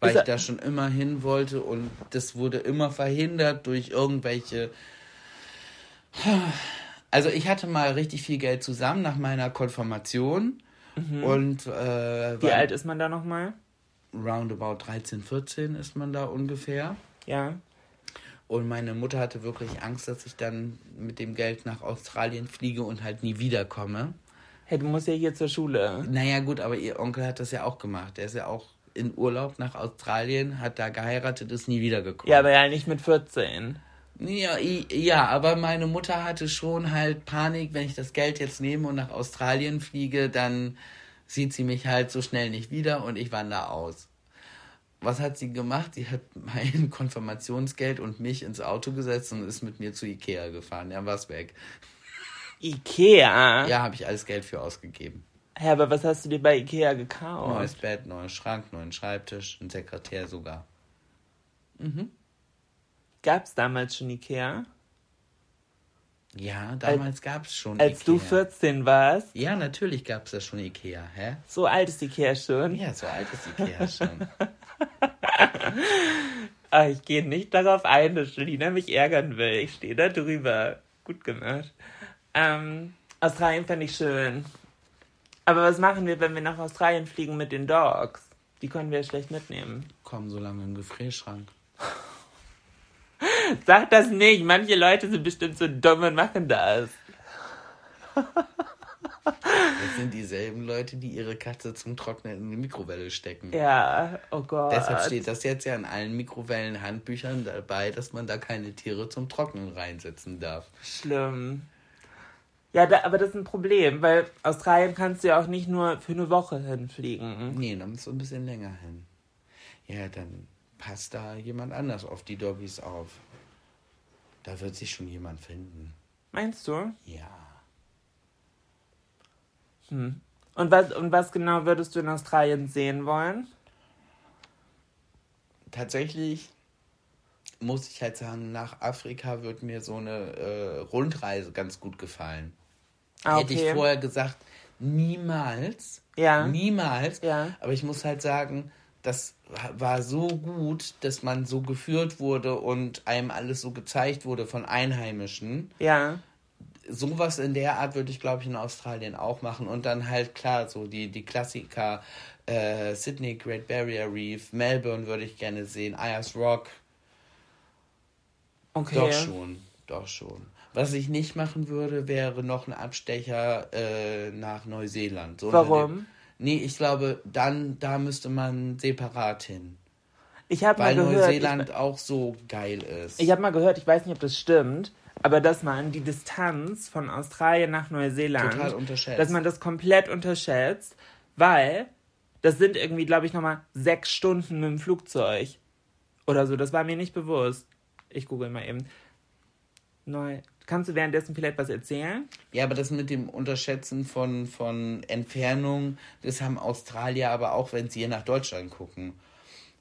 Weil ich da schon immer hin wollte und das wurde immer verhindert durch irgendwelche. Also ich hatte mal richtig viel Geld zusammen nach meiner Konfirmation und äh, Mhm. Wie alt ist man da nochmal? roundabout 13, 14 ist man da ungefähr. Ja. Und meine Mutter hatte wirklich Angst, dass ich dann mit dem Geld nach Australien fliege und halt nie wiederkomme. Hey, du musst ja hier zur Schule. Naja, gut, aber ihr Onkel hat das ja auch gemacht. Der ist ja auch in Urlaub nach Australien, hat da geheiratet, ist nie wiedergekommen. Ja, aber ja nicht mit 14. Ja, ja, aber meine Mutter hatte schon halt Panik, wenn ich das Geld jetzt nehme und nach Australien fliege, dann sieht sie mich halt so schnell nicht wieder und ich wandere aus. Was hat sie gemacht? Sie hat mein Konfirmationsgeld und mich ins Auto gesetzt und ist mit mir zu Ikea gefahren. Ja, war's weg. Ikea? Ja, habe ich alles Geld für ausgegeben. Hä, aber was hast du dir bei Ikea gekauft? Neues Bett, neuer Schrank, neuen Schreibtisch, ein Sekretär sogar. Gab's damals schon Ikea? Ja, damals gab's schon Als Ikea. du 14 warst? Ja, natürlich gab's da schon Ikea, hä? So alt ist Ikea schon? Ja, so alt ist Ikea schon. Ah, ich gehe nicht darauf ein, dass Julina mich ärgern will. Ich stehe da drüber. Gut gemacht. Ähm, Australien fände ich schön. Aber was machen wir, wenn wir nach Australien fliegen mit den Dogs? Die können wir ja schlecht mitnehmen. Komm so lange im Gefrierschrank. Sag das nicht. Manche Leute sind bestimmt so dumm und machen das. Das sind dieselben Leute, die ihre Katze zum Trocknen in die Mikrowelle stecken. Ja, oh Gott. Deshalb steht das jetzt ja in allen Mikrowellenhandbüchern dabei, dass man da keine Tiere zum Trocknen reinsetzen darf. Schlimm. Ja, da, aber das ist ein Problem, weil Australien kannst du ja auch nicht nur für eine Woche hinfliegen. Nee, dann musst du ein bisschen länger hin. Ja, dann passt da jemand anders auf die Doggies auf. Da wird sich schon jemand finden. Meinst du? Ja. Und was, und was genau würdest du in Australien sehen wollen? Tatsächlich muss ich halt sagen, nach Afrika wird mir so eine äh, Rundreise ganz gut gefallen. Ah, Hätte ich vorher gesagt, niemals. Ja. Niemals. Ja. Aber ich muss halt sagen, das war so gut, dass man so geführt wurde und einem alles so gezeigt wurde von Einheimischen. Ja. Sowas in der Art würde ich, glaube ich, in Australien auch machen. Und dann halt klar, so die, die Klassiker, äh, Sydney, Great Barrier Reef, Melbourne würde ich gerne sehen, Ayers Rock. Okay. Doch schon, doch schon. Was ich nicht machen würde, wäre noch ein Abstecher äh, nach Neuseeland. So Warum? Nee, ich glaube, dann, da müsste man separat hin. Ich habe mal Weil gehört, Neuseeland ich, auch so geil ist. ich habe mal gehört, ich weiß nicht, ob das stimmt, aber dass man die Distanz von Australien nach Neuseeland, Total unterschätzt. dass man das komplett unterschätzt, weil das sind irgendwie, glaube ich, nochmal sechs Stunden mit dem Flugzeug oder so. Das war mir nicht bewusst. Ich google mal eben. Neu. Kannst du währenddessen vielleicht was erzählen? Ja, aber das mit dem Unterschätzen von, von Entfernung, das haben Australier aber auch, wenn sie hier nach Deutschland gucken.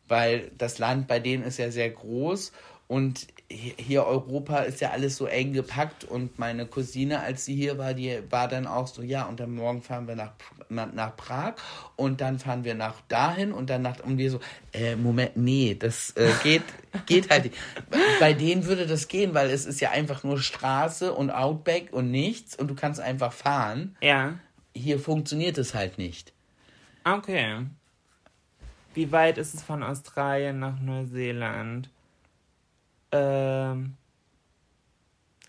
Weil das Land bei denen ist ja sehr groß und hier Europa ist ja alles so eng gepackt und meine Cousine, als sie hier war, die war dann auch so, ja, und dann morgen fahren wir nach, nach, Prag und dann fahren wir nach dahin und dann nach, und wir so, äh, Moment, nee, das äh, geht, geht halt nicht. Bei denen würde das gehen, weil es ist ja einfach nur Straße und Outback und nichts und du kannst einfach fahren. Ja. Hier funktioniert es halt nicht. Okay. Wie weit ist es von Australien nach Neuseeland? Ähm.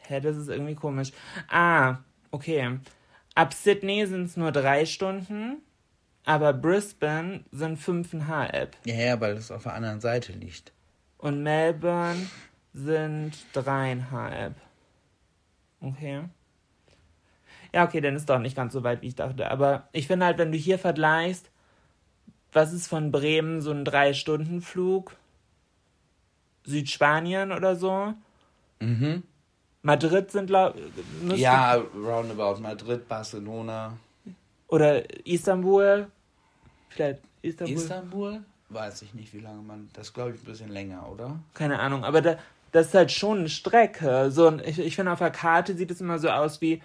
Hä, das ist irgendwie komisch. Ah, Okay. Ab Sydney sind es nur drei Stunden, aber Brisbane sind fünfeinhalb. Ja, ja, weil es auf der anderen Seite liegt. Und Melbourne sind dreieinhalb. Okay. Ja, okay, dann ist doch nicht ganz so weit, wie ich dachte. Aber ich finde halt, wenn du hier vergleichst, was ist von Bremen so ein Drei-Stunden-Flug? Südspanien oder so? Mhm. Madrid sind, glaub, müsste- Ja, roundabout Madrid, Barcelona. Oder Istanbul? Vielleicht Istanbul? Istanbul? Weiß ich nicht, wie lange man. Das glaube ich ein bisschen länger, oder? Keine Ahnung, aber da, das ist halt schon eine Strecke. So, ich, ich finde, auf der Karte sieht es immer so aus wie,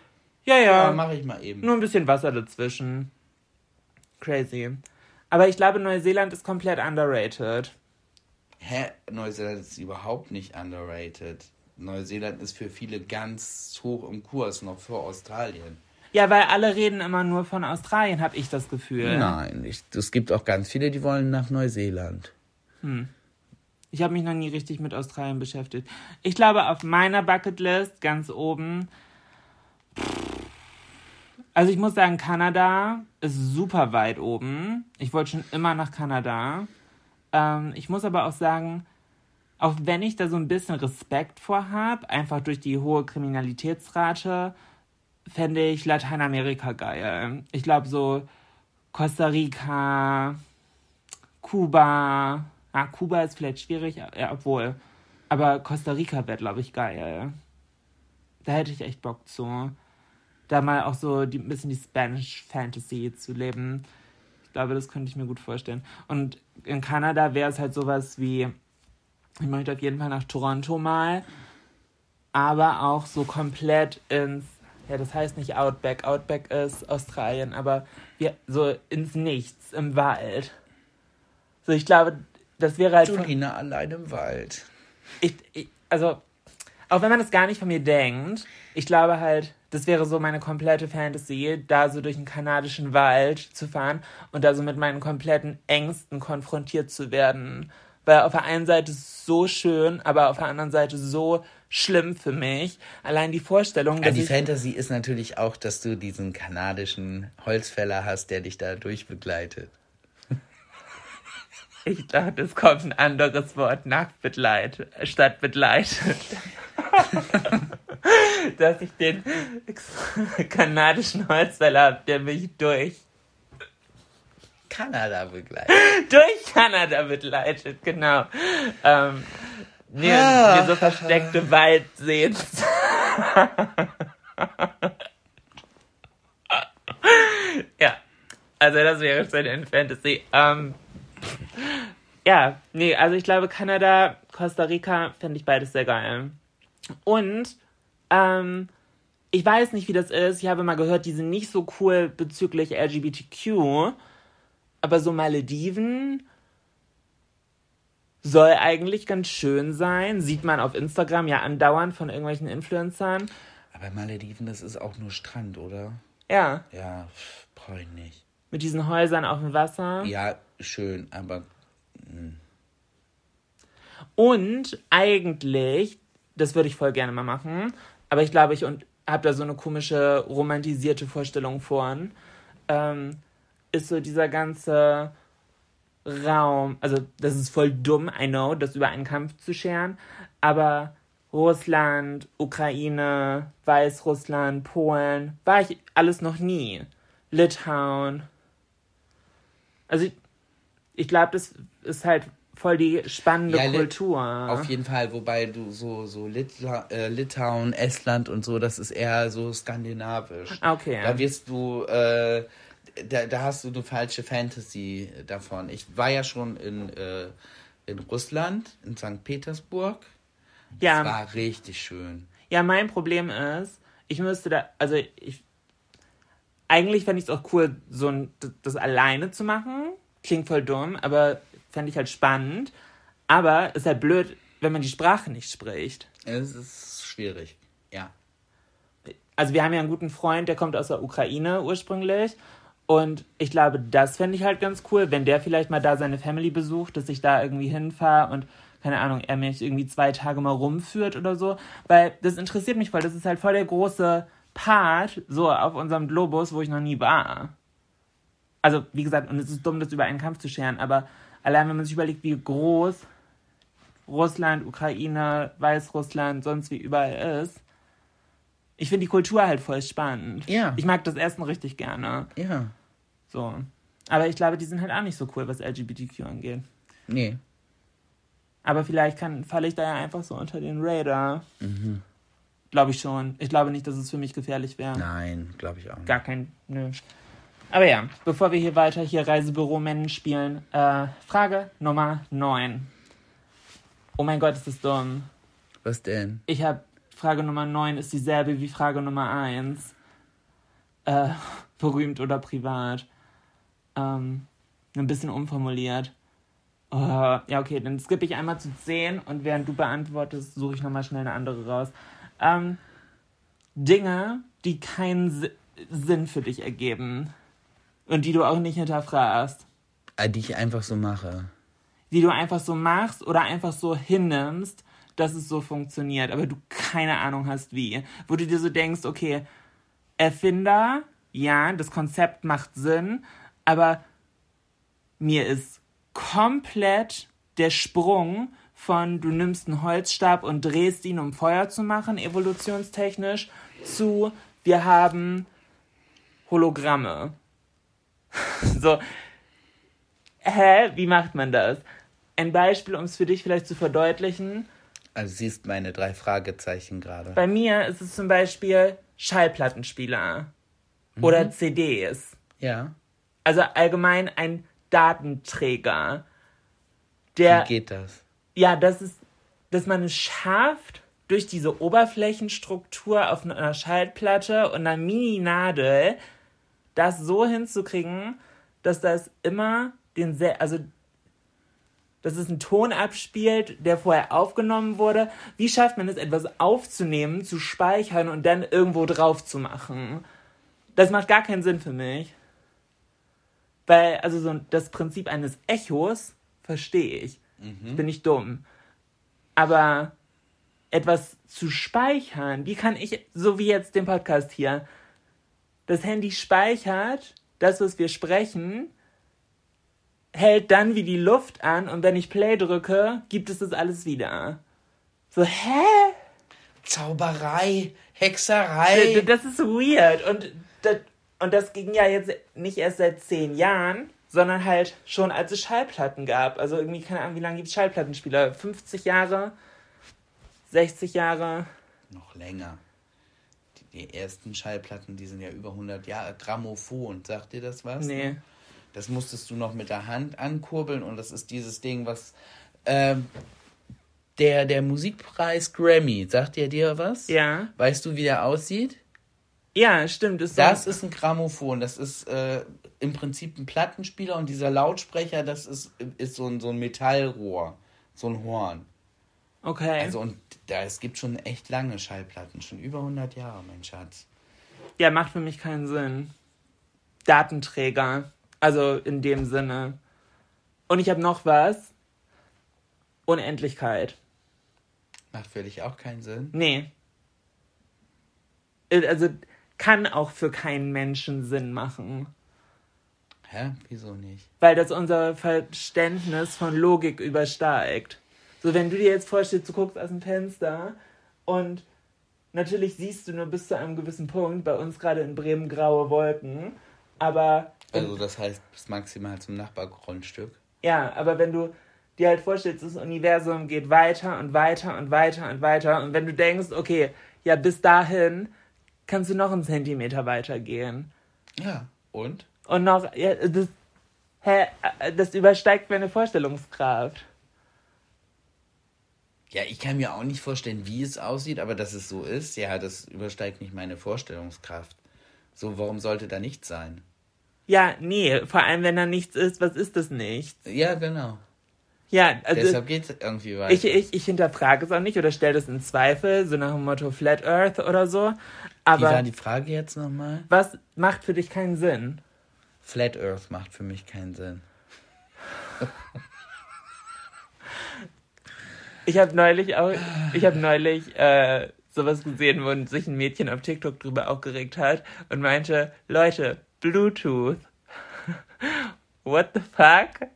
ja, ja, Ja, mache ich mal eben. nur ein bisschen Wasser dazwischen. Crazy. Aber ich glaube, Neuseeland ist komplett underrated. Hä? Neuseeland ist überhaupt nicht underrated. Neuseeland ist für viele ganz hoch im Kurs, noch vor Australien. Ja, weil alle reden immer nur von Australien, habe ich das Gefühl. Nein, ich, es gibt auch ganz viele, die wollen nach Neuseeland. Ich habe mich noch nie richtig mit Australien beschäftigt. Ich glaube, auf meiner Bucketlist ganz oben. Also ich muss sagen, Kanada ist super weit oben. Ich wollte schon immer nach Kanada. Ähm, ich muss aber auch sagen, auch wenn ich da so ein bisschen Respekt vor habe, einfach durch die hohe Kriminalitätsrate, fände ich Lateinamerika geil. Ich glaube so Costa Rica, Kuba. Ah, Kuba ist vielleicht schwierig, ja, obwohl. Aber Costa Rica wäre, glaube ich, geil. Da hätte ich echt Bock zu. Da mal auch so ein bisschen die Spanish Fantasy zu leben. Glaube, das könnte ich mir gut vorstellen. Und in Kanada wäre es halt sowas wie, ich möchte auf jeden Fall nach Toronto mal, aber auch so komplett ins, ja, das heißt nicht Outback, Outback ist Australien, aber wir, so ins Nichts, im Wald. So, ich glaube, das wäre halt. von- Julina allein im Wald. ich, ich, also, auch wenn man das gar nicht von mir denkt, ich glaube halt, das wäre so meine komplette Fantasy, da so durch den kanadischen Wald zu fahren und da so mit meinen kompletten Ängsten konfrontiert zu werden. Weil auf der einen Seite so schön, aber auf der anderen Seite so schlimm für mich. Allein die Vorstellung, Ja, dass die ich, Fantasy ist natürlich auch, dass du diesen kanadischen Holzfäller hast, der dich da durchbegleitet. Ich dachte, es kommt ein anderes Wort nach Betleit, statt begleitet. dass ich den kanadischen Holzfäller hab, der mich durch, Kanada begleitet. durch Kanada begleitet, genau. Ähm, und mir so versteckte Waldseen. ja, also das wäre schon in Fantasy. Ähm, ja, nee, also ich glaube Kanada, Costa Rica fände ich beides sehr geil. Und ähm, ich weiß nicht, wie das ist. Ich habe mal gehört, die sind nicht so cool bezüglich LGBTQ. Aber so Malediven soll eigentlich ganz schön sein. Sieht man auf Instagram ja andauernd von irgendwelchen Influencern. Aber Malediven, das ist auch nur Strand, oder? Ja, Ja, brauche ich nicht. mit diesen Häusern auf dem Wasser. Ja, schön, aber Und eigentlich, das würde ich voll gerne mal machen, aber ich glaube, ich habe da so eine komische romantisierte Vorstellung von, ähm, ist so dieser ganze Raum, also das ist voll dumm, I know, das über einen Kampf zu scheren, aber Russland, Ukraine, Weißrussland, Polen, war ich alles noch nie. Litauen. Also ich, glaube, das ist halt voll die spannende Ja, Kultur. auf jeden Fall, wobei du so, so Litla äh, Litauen, Estland und so, das ist eher so skandinavisch. Okay. Da wirst du, äh, da, da hast du eine falsche Fantasy davon. Ich war ja schon in, äh, in Russland, in St. Petersburg. ja, Das war richtig schön. ja, mein Problem ist, ich müsste da, also ich, eigentlich fände ich es auch cool, so ein, das alleine zu machen. Klingt voll dumm, aber fände ich halt spannend. Aber ist halt blöd, wenn man die Sprache nicht spricht. Es ist schwierig. Ja. Also wir haben ja einen guten Freund, der kommt aus der Ukraine ursprünglich. Und ich glaube, das fände ich halt ganz cool, wenn der vielleicht mal da seine Family besucht, dass ich da irgendwie hinfahre und, keine Ahnung, er mich irgendwie zwei Tage mal rumführt oder so. Weil das interessiert mich voll. Das ist halt voll der große Part so auf unserem Globus, wo ich noch nie war. Also, wie gesagt, und es ist dumm, das über einen Kampf zu scheren, aber allein wenn man sich überlegt, wie groß Russland, Ukraine, Weißrussland, sonst wie überall ist, ich finde die Kultur halt voll spannend. Ja. Ich mag das Essen richtig gerne. Ja. So. Aber ich glaube, die sind halt auch nicht so cool, was LGBTQ angeht. Nee. Aber vielleicht kann, falle ich da ja einfach so unter den Radar. Glaube ich schon. Ich glaube nicht, dass es für mich gefährlich wäre. Nein, glaube ich auch nicht. Gar kein. Nö. Aber ja, bevor wir hier weiter hier Reisebüro Mennen spielen, äh, Frage Nummer 9. Oh mein Gott, ist das dumm. Was denn? Ich habe Frage Nummer 9 ist dieselbe wie Frage Nummer 1. Äh, berühmt oder privat. Ähm, ein bisschen umformuliert. Oh, ja, okay, dann skippe ich einmal zu 10 und während du beantwortest, suche ich nochmal schnell eine andere raus. Ähm, Dinge, die keinen Si- Sinn für dich ergeben und die du auch nicht hinterfragst. Ah, Die ich einfach so mache. Die du einfach so machst oder einfach so hinnimmst, dass es so funktioniert, aber du keine Ahnung hast wie. Wo du dir so denkst, okay, Erfinder, ja, das Konzept macht Sinn, aber mir ist komplett der Sprung von du nimmst einen Holzstab und drehst ihn, um Feuer zu machen, evolutionstechnisch, zu wir haben Hologramme. so, hä, wie macht man das? Ein Beispiel, um es für dich vielleicht zu verdeutlichen. Also siehst meine drei Fragezeichen gerade. Bei mir ist es zum Beispiel Schallplattenspieler oder CDs. Ja. Also allgemein ein Datenträger. Der, Wie geht das? ja, das ist, dass man es schafft, durch diese Oberflächenstruktur auf einer Schallplatte und einer Mini-Nadel das so hinzukriegen, dass das immer den, also dass es einen Ton abspielt, der vorher aufgenommen wurde. Wie schafft man es, etwas aufzunehmen, zu speichern und dann irgendwo drauf zu machen? Das macht gar keinen Sinn für mich. Weil, also so das Prinzip eines Echos verstehe ich. Ich bin nicht dumm. Aber etwas zu speichern, wie kann ich, so wie jetzt den Podcast hier, das Handy speichert das, was wir sprechen, hält dann wie die Luft an und wenn ich Play drücke, gibt es das alles wieder. So, hä? Zauberei, Hexerei. Das ist weird. Und das, und das ging ja jetzt nicht erst seit zehn Jahren, sondern halt schon als es Schallplatten gab. Also irgendwie, keine Ahnung, wie lange gibt es Schallplattenspieler? 50 Jahre? 60 Jahre? Noch länger. Die, ersten Schallplatten, die sind ja über 100 Jahre. Grammophon, sagt dir das was? Nee. Das musstest du noch mit der Hand ankurbeln und das ist dieses Ding, was ähm, der, der Musikpreis Grammy, sagt der dir was? Ja. Weißt du, wie der aussieht? Ja, stimmt. Ist Das so, ist ein Grammophon. Das ist äh, im Prinzip ein Plattenspieler und dieser Lautsprecher, das ist, ist so, ein, so ein Metallrohr, so ein Horn. Okay. Also und da, es gibt schon echt lange Schallplatten, schon über 100 Jahre, mein Schatz. ja, macht für mich keinen Sinn. Datenträger. Also in dem Sinne. Und ich habe noch was. Unendlichkeit. Macht für dich auch keinen Sinn. Nee. Äh, Also kann auch für keinen Menschen Sinn machen. Hä? Wieso nicht? Weil das unser Verständnis von Logik übersteigt. So, wenn du dir jetzt vorstellst, du guckst aus dem Fenster und natürlich siehst du nur bis zu einem gewissen Punkt, bei uns gerade in Bremen graue Wolken, aber Also das heißt bis maximal zum Nachbargrundstück. Ja, aber wenn du dir halt vorstellst, das Universum geht weiter und weiter und weiter und weiter und wenn du denkst, okay, ja, bis dahin kannst du noch einen Zentimeter weitergehen. Ja. Und? Und noch, ja, das, hä, das übersteigt meine Vorstellungskraft. Ja, ich kann mir auch nicht vorstellen, wie es aussieht, aber dass es so ist, ja, das übersteigt nicht meine Vorstellungskraft. So, warum sollte da nichts sein? Ja, nee, vor allem wenn da nichts ist, was ist das nicht? Ja, genau. Ja, also Deshalb geht es irgendwie weiter. ich, ich, ich hinterfrage es auch nicht oder stelle das in Zweifel, so nach dem Motto Flat Earth oder so. Wie Aber war die Frage jetzt nochmal? was macht für dich keinen Sinn? Flat Earth macht für mich keinen Sinn. Ich habe neulich auch, ich habe neulich äh, sowas gesehen, wo sich ein Mädchen auf TikTok drüber aufgeregt hat und meinte, Leute, Bluetooth. What the fuck?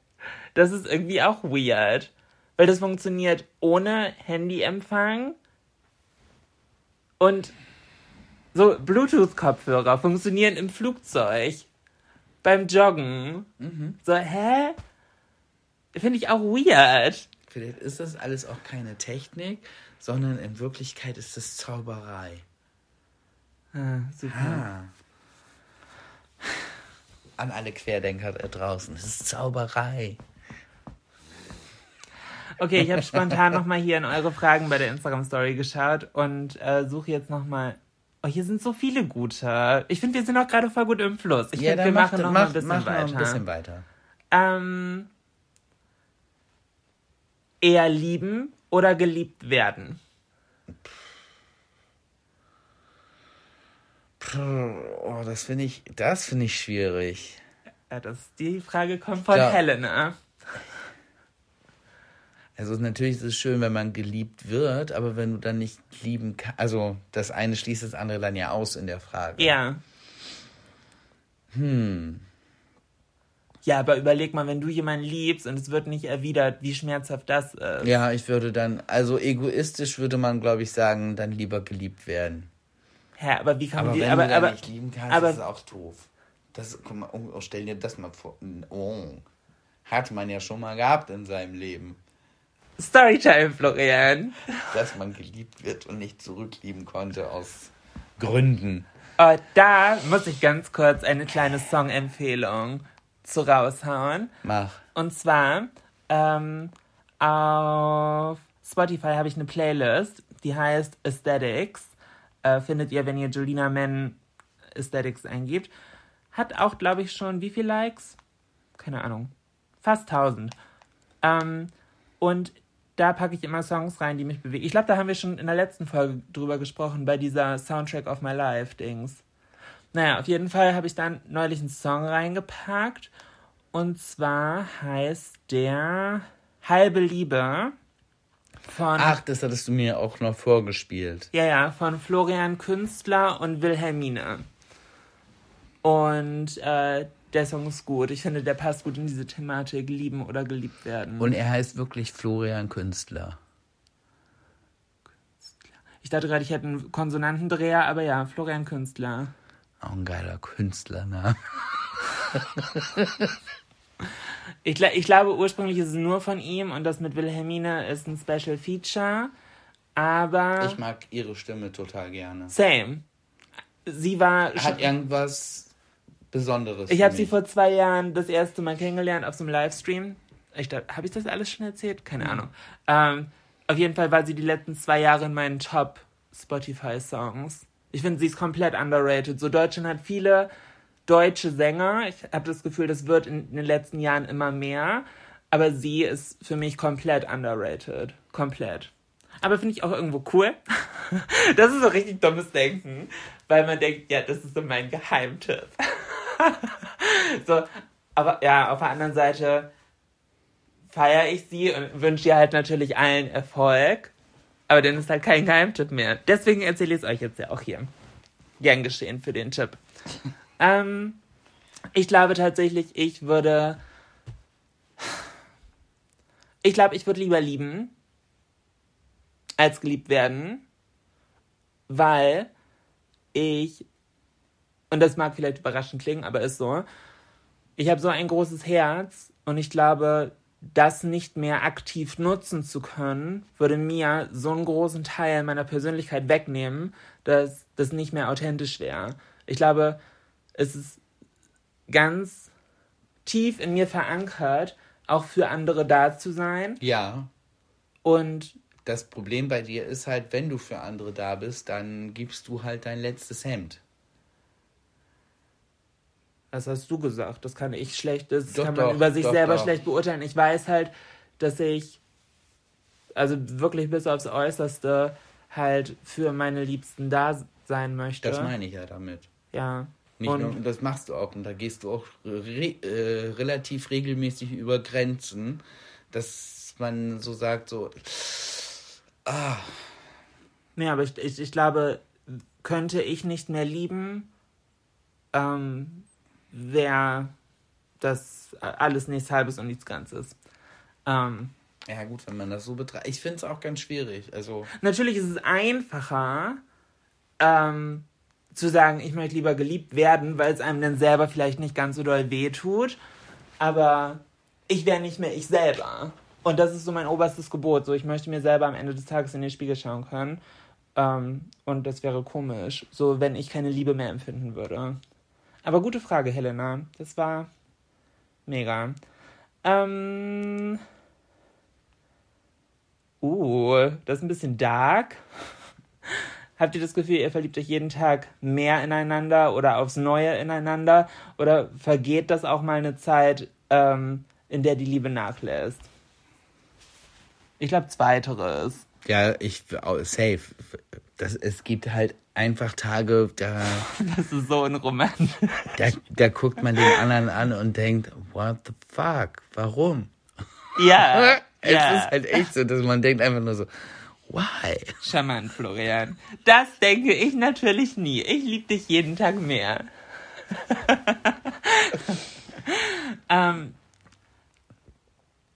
Das ist irgendwie auch weird. Weil das funktioniert ohne Handyempfang. Und so Bluetooth-Kopfhörer funktionieren im Flugzeug. Beim Joggen. So, hä? Finde ich auch weird. Vielleicht ist das alles auch keine Technik, sondern in Wirklichkeit ist es Zauberei. Ah, super. Ah. An alle Querdenker da draußen. Es ist Zauberei. Okay, ich habe spontan nochmal hier in eure Fragen bei der Instagram-Story geschaut und äh, suche jetzt nochmal. Oh, hier sind so viele gute. Ich finde, wir sind auch gerade voll gut im Fluss. Ich finde, wir dann machen noch mal ein mach- bisschen mach noch weiter. ein bisschen weiter. Ähm, eher lieben oder geliebt werden? Oh, das finde ich, das finde ich schwierig. Ja, das, die Frage kommt von Ja. Helena. Also natürlich ist es schön, wenn man geliebt wird, aber wenn du dann nicht lieben kannst, also das eine schließt das andere dann ja aus in der Frage. Ja. Hm. Ja, aber überleg mal, wenn du jemanden liebst und es wird nicht erwidert, wie schmerzhaft das ist. Ja, ich würde dann, also egoistisch würde man, glaube ich, sagen, dann lieber geliebt werden. Hä, aber wie kann Aber man die, wenn aber, du aber, nicht lieben kannst, aber- ist es auch doof. Das, guck mal, oh, oh, stell dir das mal vor. Oh, hat man ja schon mal gehabt in seinem Leben, Storytime, Florian. dass man geliebt wird und nicht zurücklieben konnte aus Gründen. Oh, da muss ich ganz kurz eine kleine Song-Empfehlung zu raushauen. Mach. Und zwar ähm, auf Spotify habe ich eine Playlist, die heißt Aesthetics. Äh, findet ihr, wenn ihr Julina Men Aesthetics eingibt. Hat auch, glaube ich, schon wie viele Likes? Keine Ahnung. Fast 1000. Ähm, und da packe ich immer Songs rein, die mich bewegen. Ich glaube, da haben wir schon in der letzten Folge drüber gesprochen, bei dieser Soundtrack of My Life Dings. Naja, auf jeden Fall habe ich dann neulich einen Song reingepackt. Und zwar heißt der Halbe Liebe von, Ach, das hattest du mir auch noch vorgespielt. ja, ja, von Florian Künstler und Wilhelmine. Und äh, der Song ist gut. Ich finde, der passt gut in diese Thematik, lieben oder geliebt werden. Und er heißt wirklich Florian Künstler. ich dachte gerade, ich hätte einen Konsonantendreher, aber ja, Florian Künstler. Auch ein geiler Künstler, ne? Ich, ich glaube, ursprünglich ist es nur von ihm und das mit Wilhelmine ist ein Special Feature. Aber. Ich mag ihre Stimme total gerne. Same. Sie war. Hat irgendwas Besonderes. ich habe sie vor zwei Jahren das erste Mal kennengelernt auf so einem Livestream. Ich habe ich das alles schon erzählt? Keine Ahnung. Ähm, auf jeden Fall war sie die letzten zwei Jahre in meinen Top Spotify-Songs. Ich finde, sie ist komplett underrated. So Deutschland hat viele deutsche Sänger. Ich habe das Gefühl, das wird in, den letzten Jahren immer mehr. Aber sie ist für mich komplett underrated. Komplett. Aber finde ich auch irgendwo cool. Das ist so richtig dummes Denken, weil man denkt, ja, das ist so mein Geheimtipp. so, aber ja, auf der anderen Seite feiere ich sie und wünsche ihr halt natürlich allen Erfolg. Aber dann ist halt kein Geheimtipp mehr. Deswegen erzähle ich es euch jetzt ja auch hier. Gern geschehen für den Tipp. ähm, ich glaube tatsächlich, ich würde. Ich glaube, ich würde lieber lieben, als geliebt werden, weil ich, und das mag vielleicht überraschend klingen, aber ist so, ich habe so ein großes Herz und ich glaube, das nicht mehr aktiv nutzen zu können, würde mir so einen großen Teil meiner Persönlichkeit wegnehmen, dass das nicht mehr authentisch wäre. Ich glaube, es ist ganz tief in mir verankert, auch für andere da zu sein Ja, und das Problem bei dir ist halt, wenn du für andere da bist, dann gibst du halt dein letztes Hemd. Das hast du gesagt. Das kann ich schlecht, das Doch, kann man doch, über sich doch, selber schlecht beurteilen. Ich weiß halt, dass ich, also wirklich bis aufs Äußerste, halt für meine Liebsten da sein möchte. Das meine ich ja damit. Ja. Nicht und nur, das machst du auch. Und da gehst du auch re äh, relativ regelmäßig über Grenzen, dass man so sagt, so, Nee, aber ich, ich, ich glaube, könnte ich nicht mehr lieben, ähm, wäre das alles nichts Halbes und nichts Ganzes. Ähm, Ja, gut, wenn man das so betrachtet. Ich finde es auch ganz schwierig. Also, natürlich ist es einfacher, ähm, zu sagen, ich möchte lieber geliebt werden, weil es einem dann selber vielleicht nicht ganz so doll wehtut. Aber ich wäre nicht mehr ich selber. Und das ist so mein oberstes Gebot. So, ich möchte mir selber am Ende des Tages in den Spiegel schauen können. Ähm, und das wäre komisch, so wenn ich keine Liebe mehr empfinden würde. Aber gute Frage, Helena. Das war mega. Ähm. Uh, das ist ein bisschen dark. Habt ihr das Gefühl, ihr verliebt euch jeden Tag mehr ineinander oder aufs Neue ineinander? Oder vergeht das auch mal eine Zeit, ähm, in der die Liebe nachlässt? Ich glaube, zweiteres. ja, ich, oh, safe. Das, es gibt halt einfach Tage, da, Das ist so unromantisch. da, da guckt man den anderen an und denkt, what the fuck? Warum? Ja. Es ja. ist halt echt so, dass man denkt einfach nur so, why? Charmant, Florian. Das denke ich natürlich nie. Ich liebe dich jeden Tag mehr. ähm,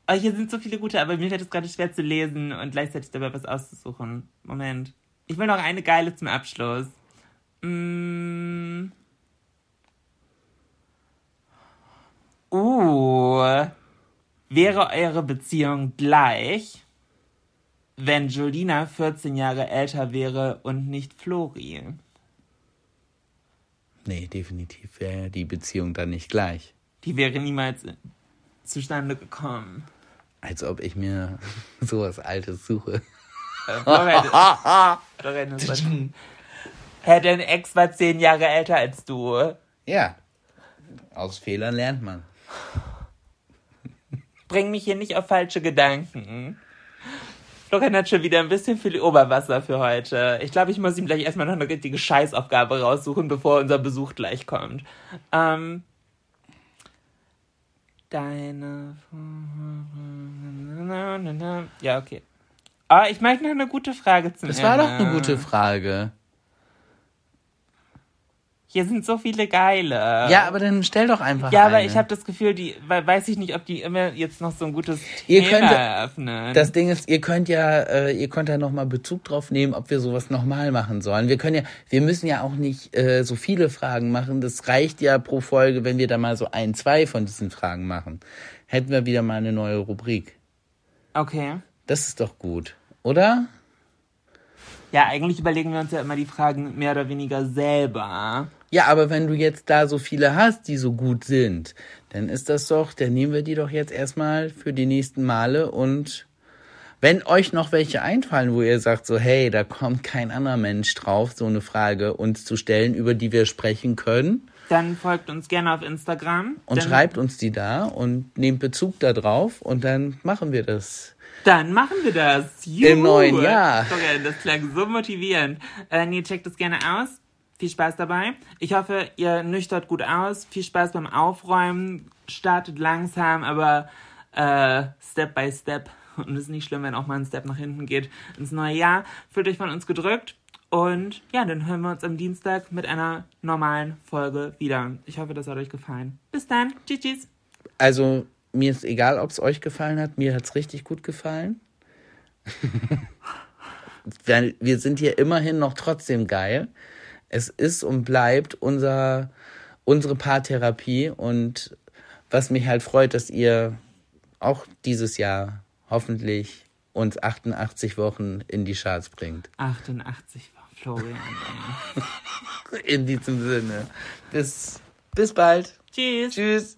oh, hier sind so viele gute, aber mir fällt es gerade schwer zu lesen und gleichzeitig dabei was auszusuchen. Moment. Ich will noch eine geile zum Abschluss. Mm. Uh. Wäre eure Beziehung gleich, wenn Jolina 14 Jahre älter wäre und nicht Flori? Nee, definitiv wäre die Beziehung dann nicht gleich. Die wäre niemals zustande gekommen. Als ob ich mir sowas Altes suche. Äh, Florian, Florian ist was. Hä, dein Ex war 10 Jahre älter als du. Ja, aus Fehlern lernt man. Bring mich hier nicht auf falsche Gedanken. Florian hat schon wieder ein bisschen viel Oberwasser für heute. Ich glaube, ich muss ihm gleich erstmal noch eine richtige Scheißaufgabe raussuchen, bevor unser Besuch gleich kommt. Ähm, deine. Ja, okay. Ah, ich möchte noch eine gute Frage zum Das war doch Ende. eine gute Frage. Hier sind so viele geile. Ja, aber dann stell doch einfach Ja, aber eine. ich habe das Gefühl, die we- weiß ich nicht, ob die immer jetzt noch so ein gutes Ihr Thema könnt- eröffnen. Das Ding ist, ihr könnt ja, äh, ihr könnt ja nochmal Bezug drauf nehmen, ob wir sowas nochmal machen sollen. Wir können ja, wir müssen ja auch nicht äh, so viele Fragen machen. Das reicht ja pro Folge, wenn wir da mal so ein, zwei von diesen Fragen machen. Hätten wir wieder mal eine neue Rubrik. okay. Das ist doch gut, oder? Ja, eigentlich überlegen wir uns ja immer die Fragen mehr oder weniger selber. Ja, aber wenn du jetzt da so viele hast, die so gut sind, dann ist das doch, dann nehmen wir die doch jetzt erstmal für die nächsten Male und wenn euch noch welche einfallen, wo ihr sagt so, hey, da kommt kein anderer Mensch drauf, so eine Frage uns zu stellen, über die wir sprechen können Dann folgt uns gerne auf Instagram. und schreibt uns die da und nehmt Bezug da drauf und dann machen wir das. Dann machen wir das. Juhu. Im neuen Jahr. Okay, das klang so motivierend. Äh, nee, checkt das gerne aus. Viel Spaß dabei. Ich hoffe, ihr nüchtert gut aus. Viel Spaß beim Aufräumen. Startet langsam, aber äh, Step by Step. Und es ist nicht schlimm, wenn auch mal ein Step nach hinten geht ins neue Jahr. Fühlt euch von uns gedrückt. Und ja, dann hören wir uns am Dienstag mit einer normalen Folge wieder. Ich hoffe, das hat euch gefallen. Bis dann. Tschüss, tschüss. Also mir ist egal, ob es euch gefallen hat, mir hat's richtig gut gefallen. Wir sind hier immerhin noch trotzdem geil. Es ist und bleibt unser, unsere Paartherapie und was mich halt freut, dass ihr auch dieses Jahr hoffentlich uns 88 Wochen in die Charts bringt. 88 war Florian. In diesem Sinne. Bis, bis bald. Tschüss. Tschüss.